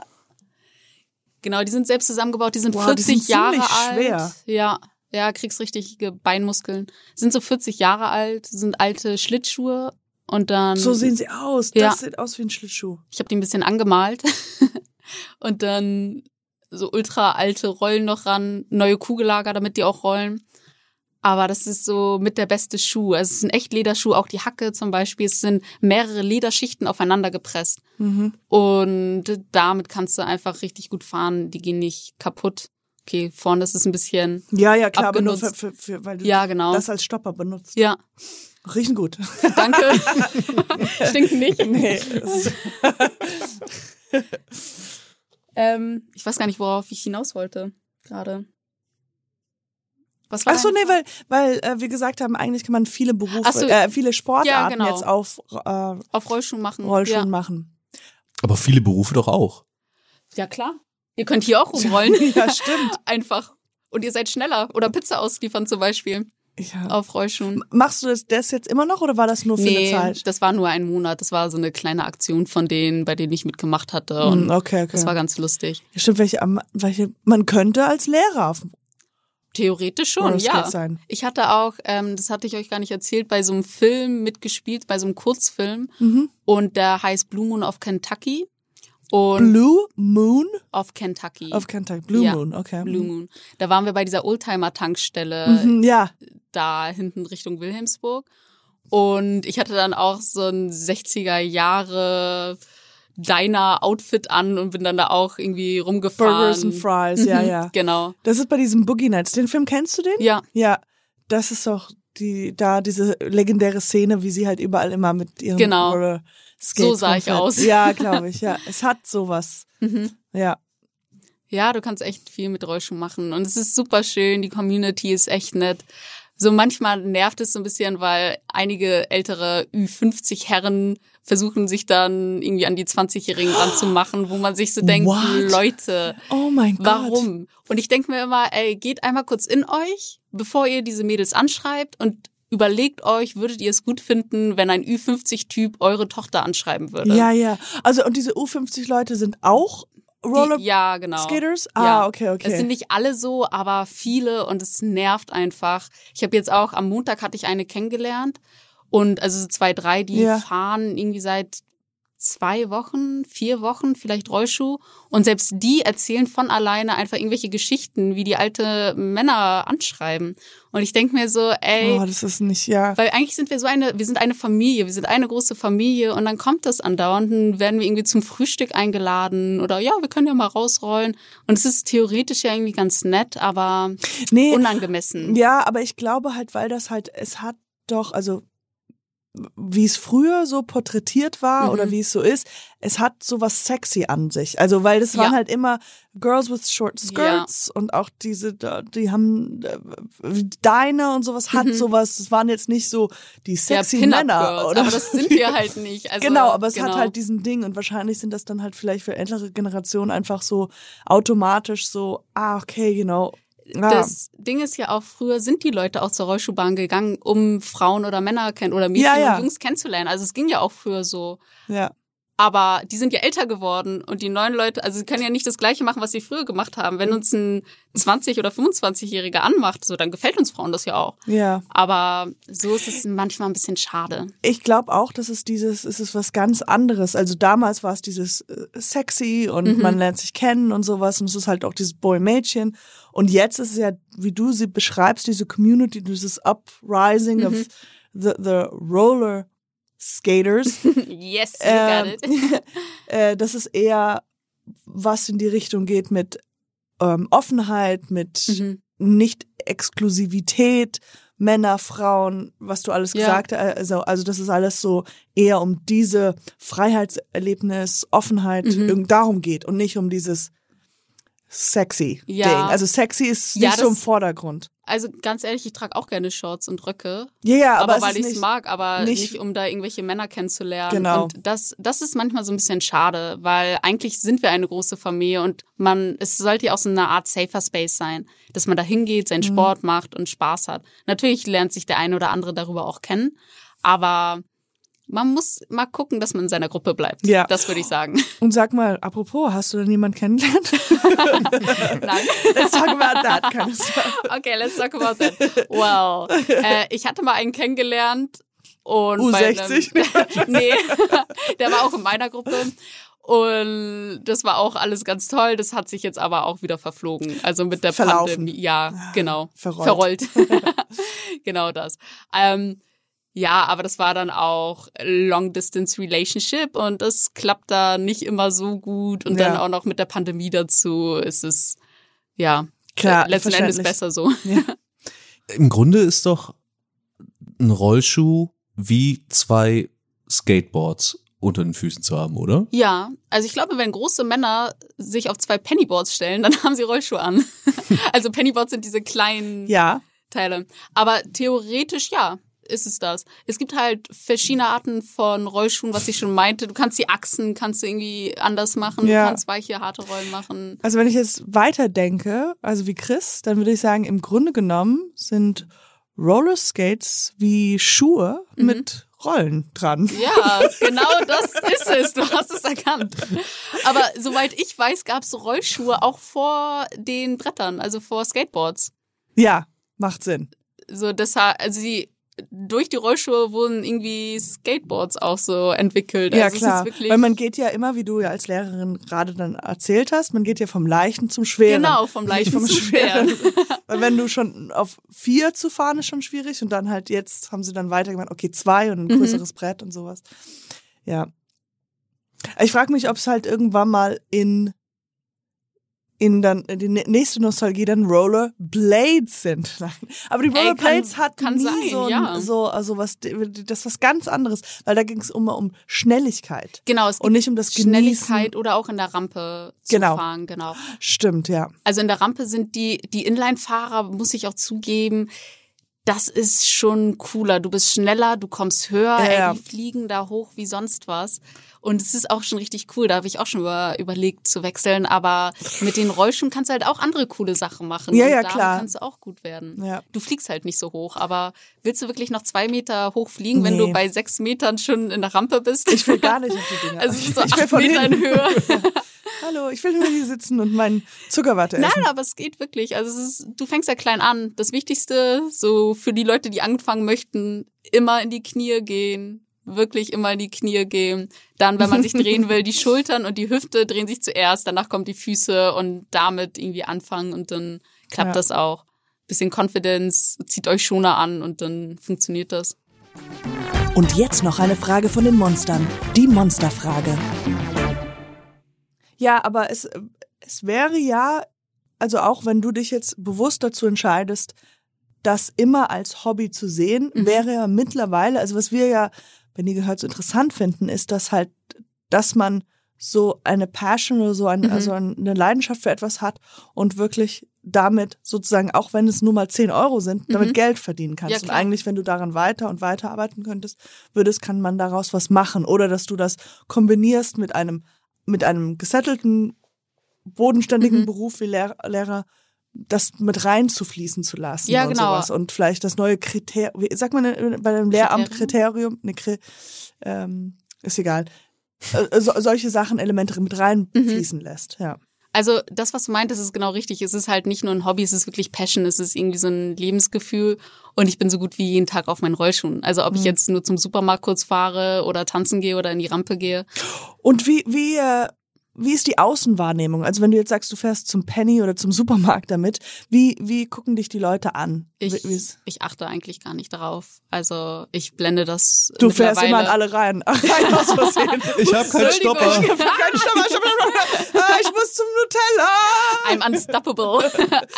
Genau, die sind selbst zusammengebaut, die sind die 40 sind Jahre ziemlich alt. schwer. Ja, ja, kriegst richtige Beinmuskeln. Sind so 40 Jahre alt, sind alte Schlittschuhe und dann So sehen sie aus. Das Ja. sieht aus wie ein Schlittschuh. Ich habe die ein bisschen angemalt und dann so ultra alte Rollen noch ran, neue Kugellager, damit die auch rollen. Aber das ist so mit der beste Schuh. Also es ist ein echt Lederschuh, auch die Hacke zum Beispiel. Es sind mehrere Lederschichten aufeinander gepresst. Mhm. Und damit kannst du einfach richtig gut fahren. Die gehen nicht kaputt. Okay, vorne ist es ein bisschen. Ja, ja, klar, aber nur für, Abgenutzt. für, für, weil du Ja, genau. das als Stopper benutzt. Ja, Riechen gut. danke. Stinken nicht. nee. Ähm, ich weiß gar nicht, worauf ich hinaus wollte gerade. Was war Ach so, nee, weil, weil äh, wir gesagt haben, eigentlich kann man viele Berufe, Ach so. äh, viele Sportarten Ja, genau. jetzt auf äh, auf Rollschuhen machen. Rollschuhen Ja. machen. Aber viele Berufe doch auch. ja, klar. Ihr könnt hier auch rumrollen. ja, stimmt. Einfach. Und ihr seid schneller. Oder Pizza ausliefern zum Beispiel. Ja. Auf Rollschuhen. Machst du das, das jetzt immer noch oder war das nur für Nee, eine Zeit? das war nur ein Monat. Das war so eine kleine Aktion von denen, bei denen ich mitgemacht hatte. Und Hm, okay, okay. das war ganz lustig. Ja, Stimmt, welche, welche, man könnte als Lehrer auf Theoretisch schon, Rollerskates ja. sein. Ich hatte auch, ähm, das hatte ich euch gar nicht erzählt, bei so einem Film mitgespielt, bei so einem Kurzfilm. Mhm. Und der heißt Blue Moon of Kentucky. Und Blue Moon auf Kentucky. auf Kentucky. Blue Ja, Moon, okay. Blue Moon. Da waren wir bei dieser Oldtimer-Tankstelle Mhm, ja, da hinten Richtung Wilhelmsburg. Und ich hatte dann auch so ein 60er Jahre Diner-Outfit an und bin dann da auch irgendwie rumgefahren. Burgers and Fries, ja, Mhm, ja. Genau. Das ist bei diesem Boogie Nights. Den Film kennst du den? Ja, Ja, das ist doch die, da diese legendäre Szene, wie sie halt überall immer mit ihren Genau. Roller So sah ich aus. Ja, glaube ich, ja. Es hat sowas. Mhm. Ja. Ja, du kannst echt viel mit Rollschuhen machen. Und es ist super schön, die Community ist echt nett. So manchmal nervt es so ein bisschen, weil einige ältere Ü50 Herren versuchen sich dann irgendwie an die 20-Jährigen ranzumachen, wo man sich so denkt, What? Leute, Oh mein Gott. warum? Und ich denke mir immer, ey, geht einmal kurz in euch, bevor ihr diese Mädels anschreibt und überlegt euch, würdet ihr es gut finden, wenn ein Ü50-Typ eure Tochter anschreiben würde? Ja, ja. Also, und diese U50-Leute sind auch Roller Die, ja, genau. Skaters? Ah, Ja. okay, okay. Es sind nicht alle so, aber viele und es nervt einfach. Ich habe jetzt auch am Montag hatte ich eine kennengelernt und also so zwei, drei, die Ja. fahren irgendwie seit zwei Wochen, vier Wochen vielleicht Rollschuh und selbst die erzählen von alleine einfach irgendwelche Geschichten, wie die alte Männer anschreiben. Und ich denk mir so, ey, oh, das ist nicht, ja. weil eigentlich sind wir so eine, wir sind eine Familie, wir sind eine große Familie und dann kommt das andauernd, dann werden wir irgendwie zum Frühstück eingeladen oder ja, wir können ja mal rausrollen. Und es ist theoretisch ja irgendwie ganz nett, aber Nee, unangemessen. Ja, aber ich glaube halt, weil das halt, es hat doch, also wie es früher so porträtiert war Mhm. oder wie es so ist, es hat so was sexy an sich. Also weil das waren Ja. halt immer Girls with short skirts und auch diese, die haben Deine und sowas hat Mhm. sowas. Das waren jetzt nicht so die Ja, sexy Pin-Up Männer. Girls, oder? aber das sind wir halt nicht. Also, genau, aber es genau. hat halt diesen Ding und wahrscheinlich sind das dann halt vielleicht für ältere Generationen einfach so automatisch so, ah, okay, genau. Ja. Das Ding ist ja auch, früher sind die Leute auch zur Rollschuhbahn gegangen, um Frauen oder Männer kennen oder Mädchen Ja, ja. und Jungs kennenzulernen. Also es ging ja auch früher so. ja. Aber die sind ja älter geworden und die neuen Leute, also sie können ja nicht das Gleiche machen, was sie früher gemacht haben. Wenn uns ein 20- oder 25-Jähriger anmacht, so, dann gefällt uns Frauen das ja auch. Ja. Aber so ist es manchmal ein bisschen schade. Ich glaube auch, dass es dieses, es ist was ganz anderes. Also damals war es dieses äh, sexy und Mhm. man lernt sich kennen und sowas und es ist halt auch dieses Boy-Mädchen. Und jetzt ist es ja, wie du sie beschreibst, diese Community, dieses Uprising of Mhm. the, the Roller Skaters. Yes, you Ähm, got it. äh, dass es eher was in die Richtung geht mit ähm, Offenheit, mit Mhm. Nicht-Exklusivität, Männer, Frauen, was du alles Ja. gesagt hast. Also, also das ist alles so eher um diese Freiheitserlebnis, Offenheit, Mhm. irgend darum geht und nicht um dieses sexy Ja. Ding. Also sexy ist Ja, nicht so im das- Vordergrund. Also ganz ehrlich, ich trage auch gerne Shorts und Röcke. Ja, ja, aber, aber, weil ich es mag, aber nicht- nicht, um da irgendwelche Männer kennenzulernen. Genau. Und das, das ist manchmal so ein bisschen schade, weil eigentlich sind wir eine große Familie und man, es sollte ja auch so eine Art safer Space sein, dass man da hingeht, seinen Mhm. Sport macht und Spaß hat. Natürlich lernt sich der eine oder andere darüber auch kennen, aber man muss mal gucken, dass man in seiner Gruppe bleibt. Ja. Das würde ich sagen. Und sag mal, apropos, hast du denn jemanden kennengelernt? Nein. Let's talk about that kind of stuff. Okay, let's talk about that. Well, äh, ich hatte mal einen kennengelernt und bei U60? einem, nee, der war auch in meiner Gruppe und das war auch alles ganz toll. Das hat sich jetzt aber auch wieder verflogen. Also mit der Verlaufen. Pandemie. Ja, genau. Verrollt. Verrollt. genau das. Ähm, ja, aber das war dann auch Long Distance Relationship und das klappt da nicht immer so gut und dann Ja. auch noch mit der Pandemie dazu ist es ja Klar, letzten Endes besser so. Im Grunde ist doch ein Rollschuh wie zwei Skateboards unter den Füßen zu haben, oder? Ja, also ich glaube, wenn große Männer sich auf zwei Pennyboards stellen, dann haben sie Rollschuhe an. also Pennyboards sind diese kleinen Ja, Teile. Aber theoretisch ja, ist es das. Es gibt halt verschiedene Arten von Rollschuhen, was ich schon meinte. Du kannst die Achsen, kannst du irgendwie anders machen, Ja. du kannst weiche, harte Rollen machen. also wenn ich jetzt weiterdenke, also wie Chris, dann würde ich sagen, im Grunde genommen sind Rollerskates wie Schuhe Mhm. mit Rollen dran. Ja, genau das ist es. Du hast es erkannt. Aber soweit ich weiß, gab es Rollschuhe auch vor den Brettern, also vor Skateboards. Ja, macht Sinn. so deshalb, also sie durch die Rollschuhe wurden irgendwie Skateboards auch so entwickelt. Ja, also klar. Ist wirklich, Weil man geht ja immer, wie du ja als Lehrerin gerade dann erzählt hast, man geht ja vom Leichten zum Schweren. genau vom leichten vom zum Schweren. schweren. Weil wenn du schon auf vier zu fahren, ist schon schwierig. Und dann halt jetzt haben sie dann weitergemacht, okay, zwei und ein Mhm. größeres Brett und sowas. Ja. Ich frage mich, ob es halt irgendwann mal in in dann in die nächste Nostalgie dann Rollerblades sind. Aber die Rollerblades kann- hat kann nie sein, so, ein, ja. so also was das ist was ganz anderes, weil da ging es immer um Schnelligkeit Genau, es und nicht um das Genießen. Schnelligkeit oder auch in der Rampe zu Genau. fahren, genau. Stimmt, ja. Also in der Rampe sind die, die Inline-Fahrer, muss ich auch zugeben, das ist schon cooler. Du bist schneller, du kommst höher, Ja, ey, die fliegen da hoch wie sonst was. Und es ist auch schon richtig cool. Da habe ich auch schon über, überlegt zu wechseln. Aber mit den Rollschuhen kannst du halt auch andere coole Sachen machen. Ja, Und ja, klar. kannst du auch gut werden. Ja. Du fliegst halt nicht so hoch. Aber willst du wirklich noch zwei Meter hoch fliegen, wenn Nee. du bei sechs Metern schon in der Rampe bist? Ich will gar nicht auf die Dinger. Also so ich will acht von Meter in hinten. Höhe. Hallo, ich will nur hier sitzen und meinen Zuckerwatte essen. Nein, aber es geht wirklich. Also ist, du fängst ja klein an. Das Wichtigste, so für die Leute, die anfangen möchten, immer in die Knie gehen. Wirklich immer in die Knie gehen. Dann, wenn man sich drehen will, die Schultern und die Hüfte drehen sich zuerst, danach kommen die Füße und damit irgendwie anfangen und dann klappt Ja. das auch. Bisschen Confidence, zieht euch Schoner an und dann funktioniert das. Und jetzt noch eine Frage von den Monstern. Die Monsterfrage. Ja, aber es, es wäre ja, also auch wenn du dich jetzt bewusst dazu entscheidest, das immer als Hobby zu sehen, Mhm. wäre ja mittlerweile, also was wir ja, wenn ihr gehört, so interessant finden, ist, dass halt, dass man so eine Passion oder so ein, Mhm. also eine Leidenschaft für etwas hat und wirklich damit sozusagen, auch wenn es nur mal 10 Euro sind, damit Mhm. Geld verdienen kannst. Ja, und eigentlich, wenn du daran weiter und weiter arbeiten könntest, würdest, kann man daraus was machen. Oder dass du das kombinierst mit einem, mit einem gesettelten, bodenständigen Mhm. Beruf wie Lehr Lehrer, das mit reinzufließen zu lassen Ja, und genau. sowas. Und vielleicht das neue Kriterium, wie sagt man äh, bei einem Lehramt Kriterium? Ne, Kri ähm, ist egal. äh, so, solche Sachen, Elemente mit reinfließen lässt. Ja. Also das, was du meintest, ist genau richtig. Es ist halt nicht nur ein Hobby, es ist wirklich Passion, es ist irgendwie so ein Lebensgefühl und ich bin so gut wie jeden Tag auf meinen Rollschuhen. Also ob ich jetzt nur zum Supermarkt kurz fahre oder tanzen gehe oder in die Rampe gehe. Und wie, wie, äh, wie ist die Außenwahrnehmung? Also wenn du jetzt sagst, du fährst zum Penny oder zum Supermarkt damit, wie, wie gucken dich die Leute an? Ich, Wie- wie's- ich achte eigentlich gar nicht darauf. Also ich blende das Du fährst immer an alle rein. rein aus Versehen. Ich habe keinen. Stopper. Kein Stopper, Stopper. Ah, ich muss zum Nutella. I'm unstoppable.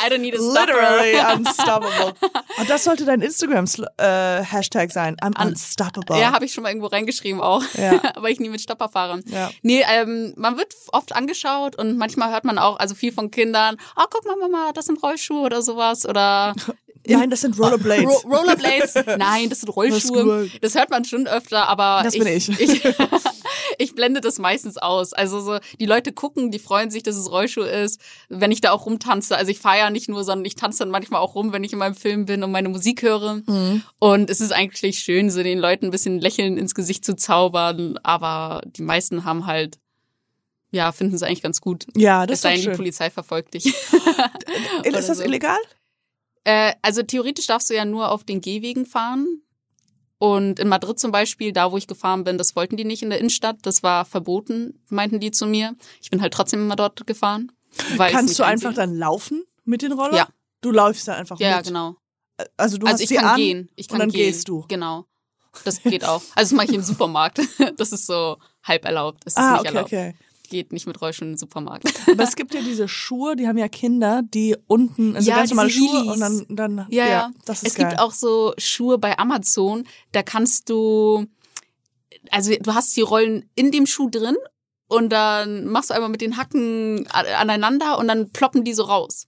I don't need a stopper. Literally unstoppable. Und das sollte dein Instagram-Hashtag sein. I'm unstoppable. Ja, habe ich schon mal irgendwo reingeschrieben auch, Ja. weil ich nie mit Stopper fahre. Ja. Nee, ähm, man wird oft angeschaut und manchmal hört man auch, also viel von Kindern, oh, guck mal, Mama, das sind Rollschuhe oder sowas oder Nein, das sind Rollerblades. Ro Rollerblades. Nein, das sind Rollschuhe. gut. Das hört man schon öfter, aber Das bin ich. Ich, ich blende das meistens aus. Also so, die Leute gucken, die freuen sich, dass es Rollschuh ist, wenn ich da auch rumtanze. Also ich fahre ja nicht nur, sondern ich tanze dann manchmal auch rum, wenn ich in meinem Film bin und meine Musik höre. Mhm. Und es ist eigentlich schön, so den Leuten ein bisschen Lächeln ins Gesicht zu zaubern. Aber die meisten haben halt, ja, finden es eigentlich ganz gut. ja, das Es ist sei denn, die. Polizei verfolgt dich. Ist das so. illegal? Äh, also theoretisch darfst du ja nur auf den Gehwegen fahren. Und in Madrid zum Beispiel, da wo ich gefahren bin, das wollten die nicht in der Innenstadt. Das war verboten, meinten die zu mir. Ich bin halt trotzdem immer dort gefahren. Kannst du einfach dann laufen mit den Rollern? Ja. Du läufst dann einfach Ja, mit. genau. Also du also hast ich sie kann an gehen. Ich kann und dann gehen. gehst du. Genau. Das geht auch. Also das mache ich im Supermarkt. Das ist so halb erlaubt. Das ist Ah, nicht okay, erlaubt. okay. Geht nicht mit Rollschuhen in den Supermarkt. Aber es gibt ja diese Schuhe, die haben ja Kinder, die unten, also Ja, ganz normale Schuhe Heelys. und dann, dann Ja, ja. das ist es geil. gibt auch so Schuhe bei Amazon, da kannst du, also du hast die Rollen in dem Schuh drin und dann machst du einmal mit den Hacken aneinander und dann ploppen die so raus.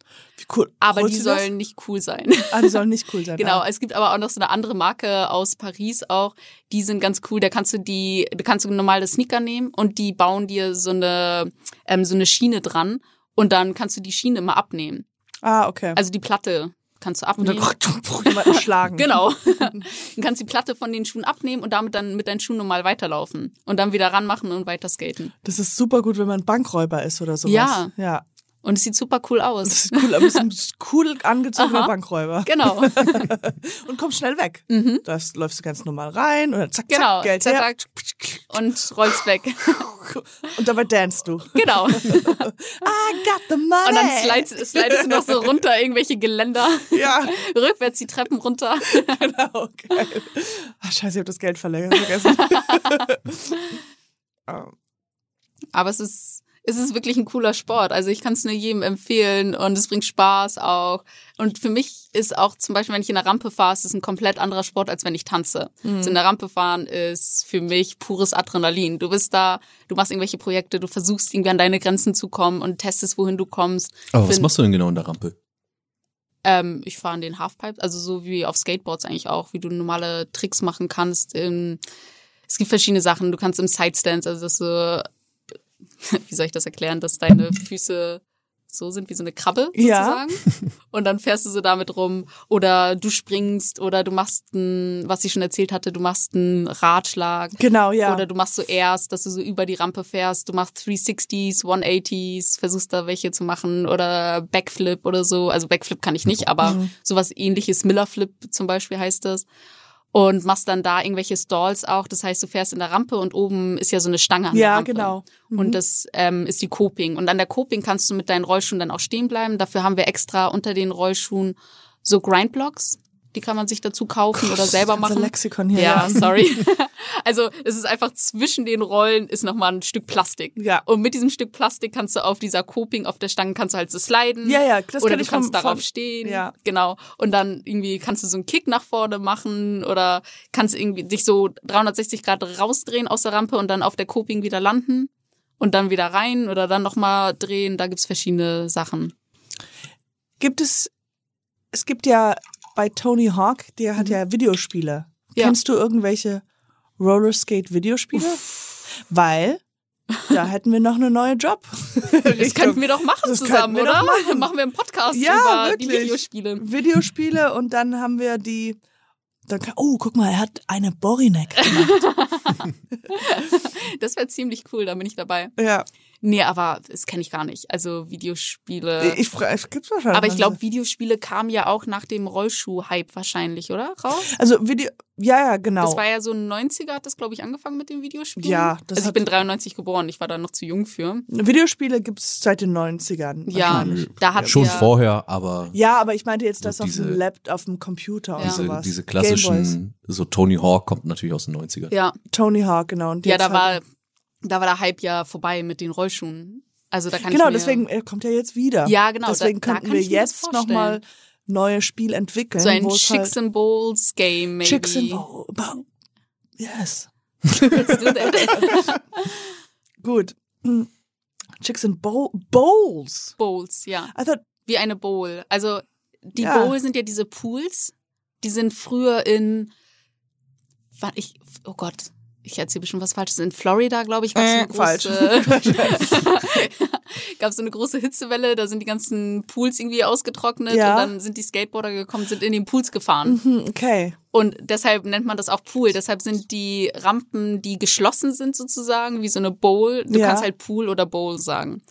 Cool. Aber Holst die sollen nicht cool sein. Ah, die sollen nicht cool sein. Genau, Ah. es gibt aber auch noch so eine andere Marke aus Paris auch, die sind ganz cool. Da kannst du die, du kannst du normale Sneaker nehmen und die bauen dir so eine, ähm, so eine Schiene dran und dann kannst du die Schiene immer abnehmen. Ah, okay. Also die Platte kannst du und dann abnehmen. schlagen. Genau. Du kannst die Platte von den Schuhen abnehmen und damit dann mit deinen Schuhen normal weiterlaufen und dann wieder ranmachen und weiter skaten. Das ist super gut, wenn man Bankräuber ist oder sowas. Ja. Ja. Und es sieht super cool Das aus. ist cool, aber es ist ein cool angezogener Aha. Bankräuber. Genau. Und kommst schnell weg. Mhm. Da läufst du ganz normal rein und dann zack, Genau. zack, Geld Zack, her. zack. Und rollst weg. Und dabei danst du. Genau. Und I got the money. dann slidest, slidest du noch so runter irgendwelche Geländer. Ja, Rückwärts die Treppen runter. genau. Geil. Ach, scheiße, ich hab das Geld verle- vergessen. Oh. Aber es ist, es ist wirklich ein cooler Sport. Also ich kann es nur jedem empfehlen und es bringt Spaß auch. Und für mich ist auch zum Beispiel, wenn ich in der Rampe fahre, ist es ein komplett anderer Sport, als wenn ich tanze. Also in der Rampe fahren ist für mich pures Adrenalin. Du bist da, du machst irgendwelche Projekte, du versuchst irgendwie an deine Grenzen zu kommen und testest, wohin du kommst. Aber was Bin- machst du denn genau in der Rampe? Ähm, ich fahre an den Halfpipes, also so wie auf Skateboards eigentlich auch, wie du normale Tricks machen kannst. Es gibt verschiedene Sachen. Du kannst im Sidestance, also dass du, wie soll ich das erklären, dass deine Füße so sind wie so eine Krabbe Ja. sozusagen. Und dann fährst du so damit rum. Oder du springst oder du machst ein, was ich schon erzählt hatte, du machst einen Ratschlag. Genau, ja. Oder du machst so erst, dass du so über die Rampe fährst, du machst 360s, 180s, versuchst da welche zu machen oder Backflip oder so. Also Backflip kann ich nicht, aber Mhm. sowas ähnliches, Millerflip zum Beispiel heißt das. Und machst dann da irgendwelche Stalls auch. Das heißt, du fährst in der Rampe und oben ist ja so eine Stange an der ja, Rampe. genau. Und das ähm, ist die Coping. Und an der Coping kannst du mit deinen Rollschuhen dann auch stehen bleiben. Dafür haben wir extra unter den Rollschuhen so Grindblocks. Die kann man sich dazu kaufen oder selber machen. Lexikon hier. Ja, sorry. Also es ist einfach zwischen den Rollen ist nochmal ein Stück Plastik. Ja. Und mit diesem Stück Plastik kannst du auf dieser Coping, auf der Stange kannst du halt so sliden. Ja, ja, das oder du ich vom- kannst darauf vom- stehen. ja. Genau. Und dann irgendwie kannst du so einen Kick nach vorne machen oder kannst irgendwie dich so 360 Grad rausdrehen aus der Rampe und dann auf der Coping wieder landen und dann wieder rein oder dann nochmal drehen. Da gibt's verschiedene Sachen. Gibt es, es gibt ja bei Tony Hawk, der hat ja Videospiele. Mhm. Ja. Kennst du irgendwelche Rollerskate-Videospiele? Weil da hätten wir noch eine neue Job. Das könnten wir doch machen Das zusammen, wir oder? machen. Machen wir einen Podcast Ja, über die wirklich. Videospiele. Videospiele und dann haben wir die dann kann, oh, guck mal, er hat eine Borinek gemacht. Das wäre ziemlich cool, da bin ich dabei. ja, Nee, aber das kenne ich gar nicht. Also Videospiele. ich frage, es gibt's wahrscheinlich. aber ich glaube. Videospiele kamen ja auch nach dem Rollschuh-Hype wahrscheinlich, oder? Raus? also Video, ja, ja, genau. Das war ja so 90er, hat das, glaube ich, angefangen mit den Videospielen. Ja, das also ich bin 93 geboren, ich war da noch zu jung für. Videospiele gibt's seit den 90ern. Ja, da hat Schon ja, vorher, aber Ja, aber ich meinte jetzt das auf diese- dem Laptop, auf dem Computer und Ja. diese, sowas. diese klassischen, so Tony Hawk kommt natürlich aus den 90ern. Ja, Tony Hawk, genau. Und ja, da war, halt- da war der Hype ja vorbei mit den Rollschuhen. Also da kann Genau, ich mir, deswegen er kommt er jetzt wieder. Ja, genau, da- Deswegen da könnten kann wir jetzt nochmal neue Spiel entwickeln. so ein es Chicks halt and Bowls Game, maybe. Chicks and Bowl. Bowl. Yes. Let's do that. Gut. Chicks and Bowl Bowls. Bowls, ja. I thought, Wie eine Bowl. Also die Ja. Bowl sind ja diese Pools, die sind früher in, war ich, oh Gott, ich erzähle bestimmt was Falsches. In Florida, glaube ich, gab es Äh, eine falsch. große, gab so eine große Hitzewelle, da sind die ganzen Pools irgendwie ausgetrocknet Ja. und dann sind die Skateboarder gekommen, sind in den Pools gefahren. hm, okay. Und deshalb nennt man das auch Pool. Deshalb sind die Rampen, die geschlossen sind sozusagen, wie so eine Bowl. Du Ja. kannst halt Pool oder Bowl sagen.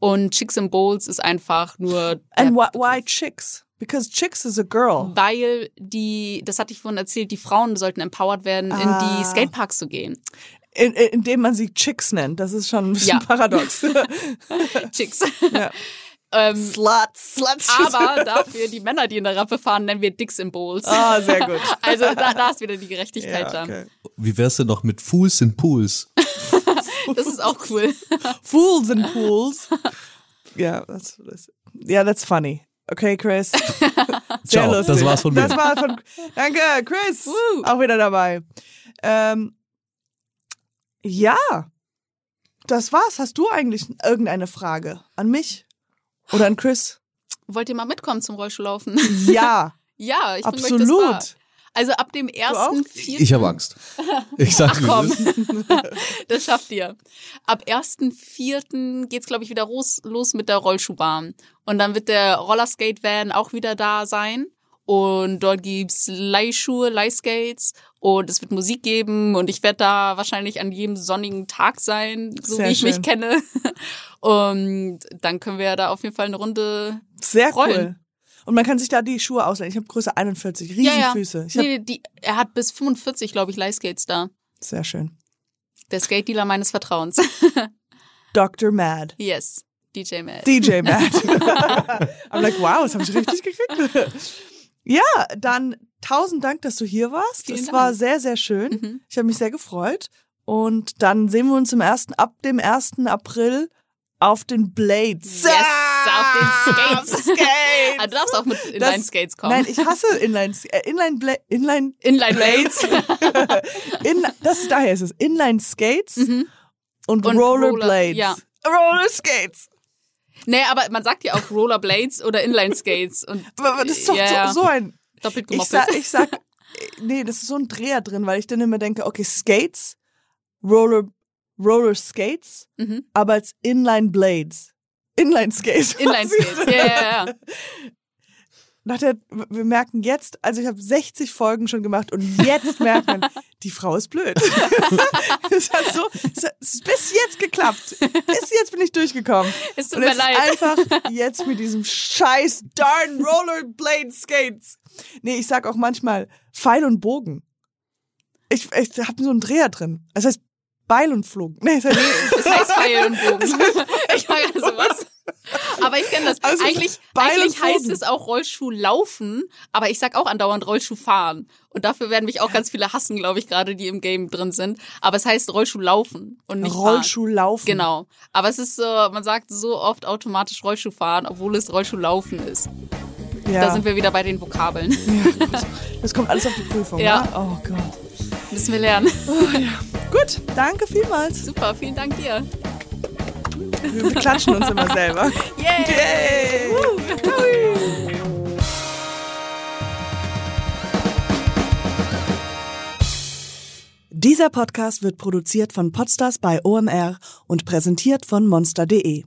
Und Chicks and Bowls ist einfach nur And why, why Chicks? Because Chicks is a girl. weil die, das hatte ich vorhin erzählt, die Frauen sollten empowered werden, in Ah. die Skateparks zu gehen. In, in, indem man sie Chicks nennt. Das ist schon ein bisschen Ja. paradox. Chicks. ja. ähm, Sluts, Sluts. aber dafür die Männer, die in der Rampe fahren, nennen wir Dicks in Bowls. Ah, sehr gut. Also da, da ist wieder die Gerechtigkeit Ja, da. okay. Wie wär's denn noch mit Fools in Pools? Das ist auch cool. Fools in pools. Ja, that's, that's, yeah, that's funny. Okay, Chris. Sehr Ciao, lustig. das war's von mir. Das war von, danke, Chris. Woo. Auch wieder dabei. Ähm, ja, das war's. Hast du eigentlich irgendeine Frage an mich oder an Chris? Wollt ihr mal mitkommen zum Rollschuhlaufen? Ja, ja, ich bring euch das wahr. Also ab dem ersten vierten. Ich habe Angst. Ich sag's wie Komm. Das schafft ihr. Ab 1.4. geht's, glaube ich, wieder los, los mit der Rollschuhbahn. Und dann wird der Rollerskate-Van auch wieder da sein. Und dort gibt's Leihschuhe, Leihskates und es wird Musik geben und ich werde da wahrscheinlich an jedem sonnigen Tag sein, so Sehr wie ich mich schön. kenne. Und dann können wir da auf jeden Fall eine Runde Sehr Rollen. cool. Und man kann sich da die Schuhe ausleihen. Ich habe Größe 41, riesen ja, ja. Füße. Ich hab, Nee, die, er hat bis 45, glaube ich, Leihskates da. Sehr schön. Der Skate-Dealer meines Vertrauens. Dr. Mad. yes, DJ Matt. DJ Mad. I'm like, wow, das habe ich richtig gekriegt. ja, dann tausend Dank, dass du hier warst. Vielen es Dank. war sehr, sehr schön. Mhm. Ich habe mich sehr gefreut. Und dann sehen wir uns im ersten, ab dem 1. April auf den Blades. Yes, auf den Skates. Skates. Ah, du darfst auch mit Inline-Skates kommen. Nein, ich hasse Inline, äh, Inline, Bla Inline, Inline-Blades. in, das ist, daher ist es, Inline Skates und, Und Rollerblades. Roller- ja. Roller Skates. nee, aber man sagt ja auch Rollerblades oder Inline-Skates. Und Aber das ist doch ja. so, so ein, doppelt ich gemoppelt. sag, ich sag, nee, das ist so ein Dreher drin, weil ich dann immer denke, okay, Skates, Roller, Roller Skates, Mhm. aber als Inline Blades. Inline Skates. Inline-Skates. Ja, ja, ja. Nach der, wir merken jetzt, also ich habe 60 Folgen schon gemacht und jetzt merkt man, die Frau ist blöd. es hat so, es hat bis jetzt geklappt. Bis jetzt bin ich durchgekommen. Es tut und mir leid. ist einfach jetzt mit diesem scheiß darn Rollerblade Skates. Nee, ich sag auch manchmal Pfeil und Bogen. Ich, ich habe so einen Dreher drin. Das heißt Beil und Flug. Nee, das heißt, Das heißt Pfeil und Bogen. Ich mag also was. Aber ich kenne das. Also, eigentlich Beil eigentlich heißt es auch Rollschuh laufen, aber ich sag auch andauernd Rollschuh fahren. Und dafür werden mich auch ganz viele hassen, glaube ich, gerade die im Game drin sind. Aber es heißt Rollschuh laufen und nicht fahren. Rollschuh laufen. Genau. Aber es ist so, man sagt so oft automatisch Rollschuh fahren, obwohl es Rollschuh laufen ist. Ja. Da sind wir wieder bei den Vokabeln. ja. Das kommt alles auf die Prüfung. Ja. Ne? Oh Gott. Müssen wir lernen. Gut, danke vielmals. Super, vielen Dank dir. Wir klatschen uns immer selber. Yay! Yay. Dieser Podcast wird produziert von Podstars bei OMR und präsentiert von monster.de.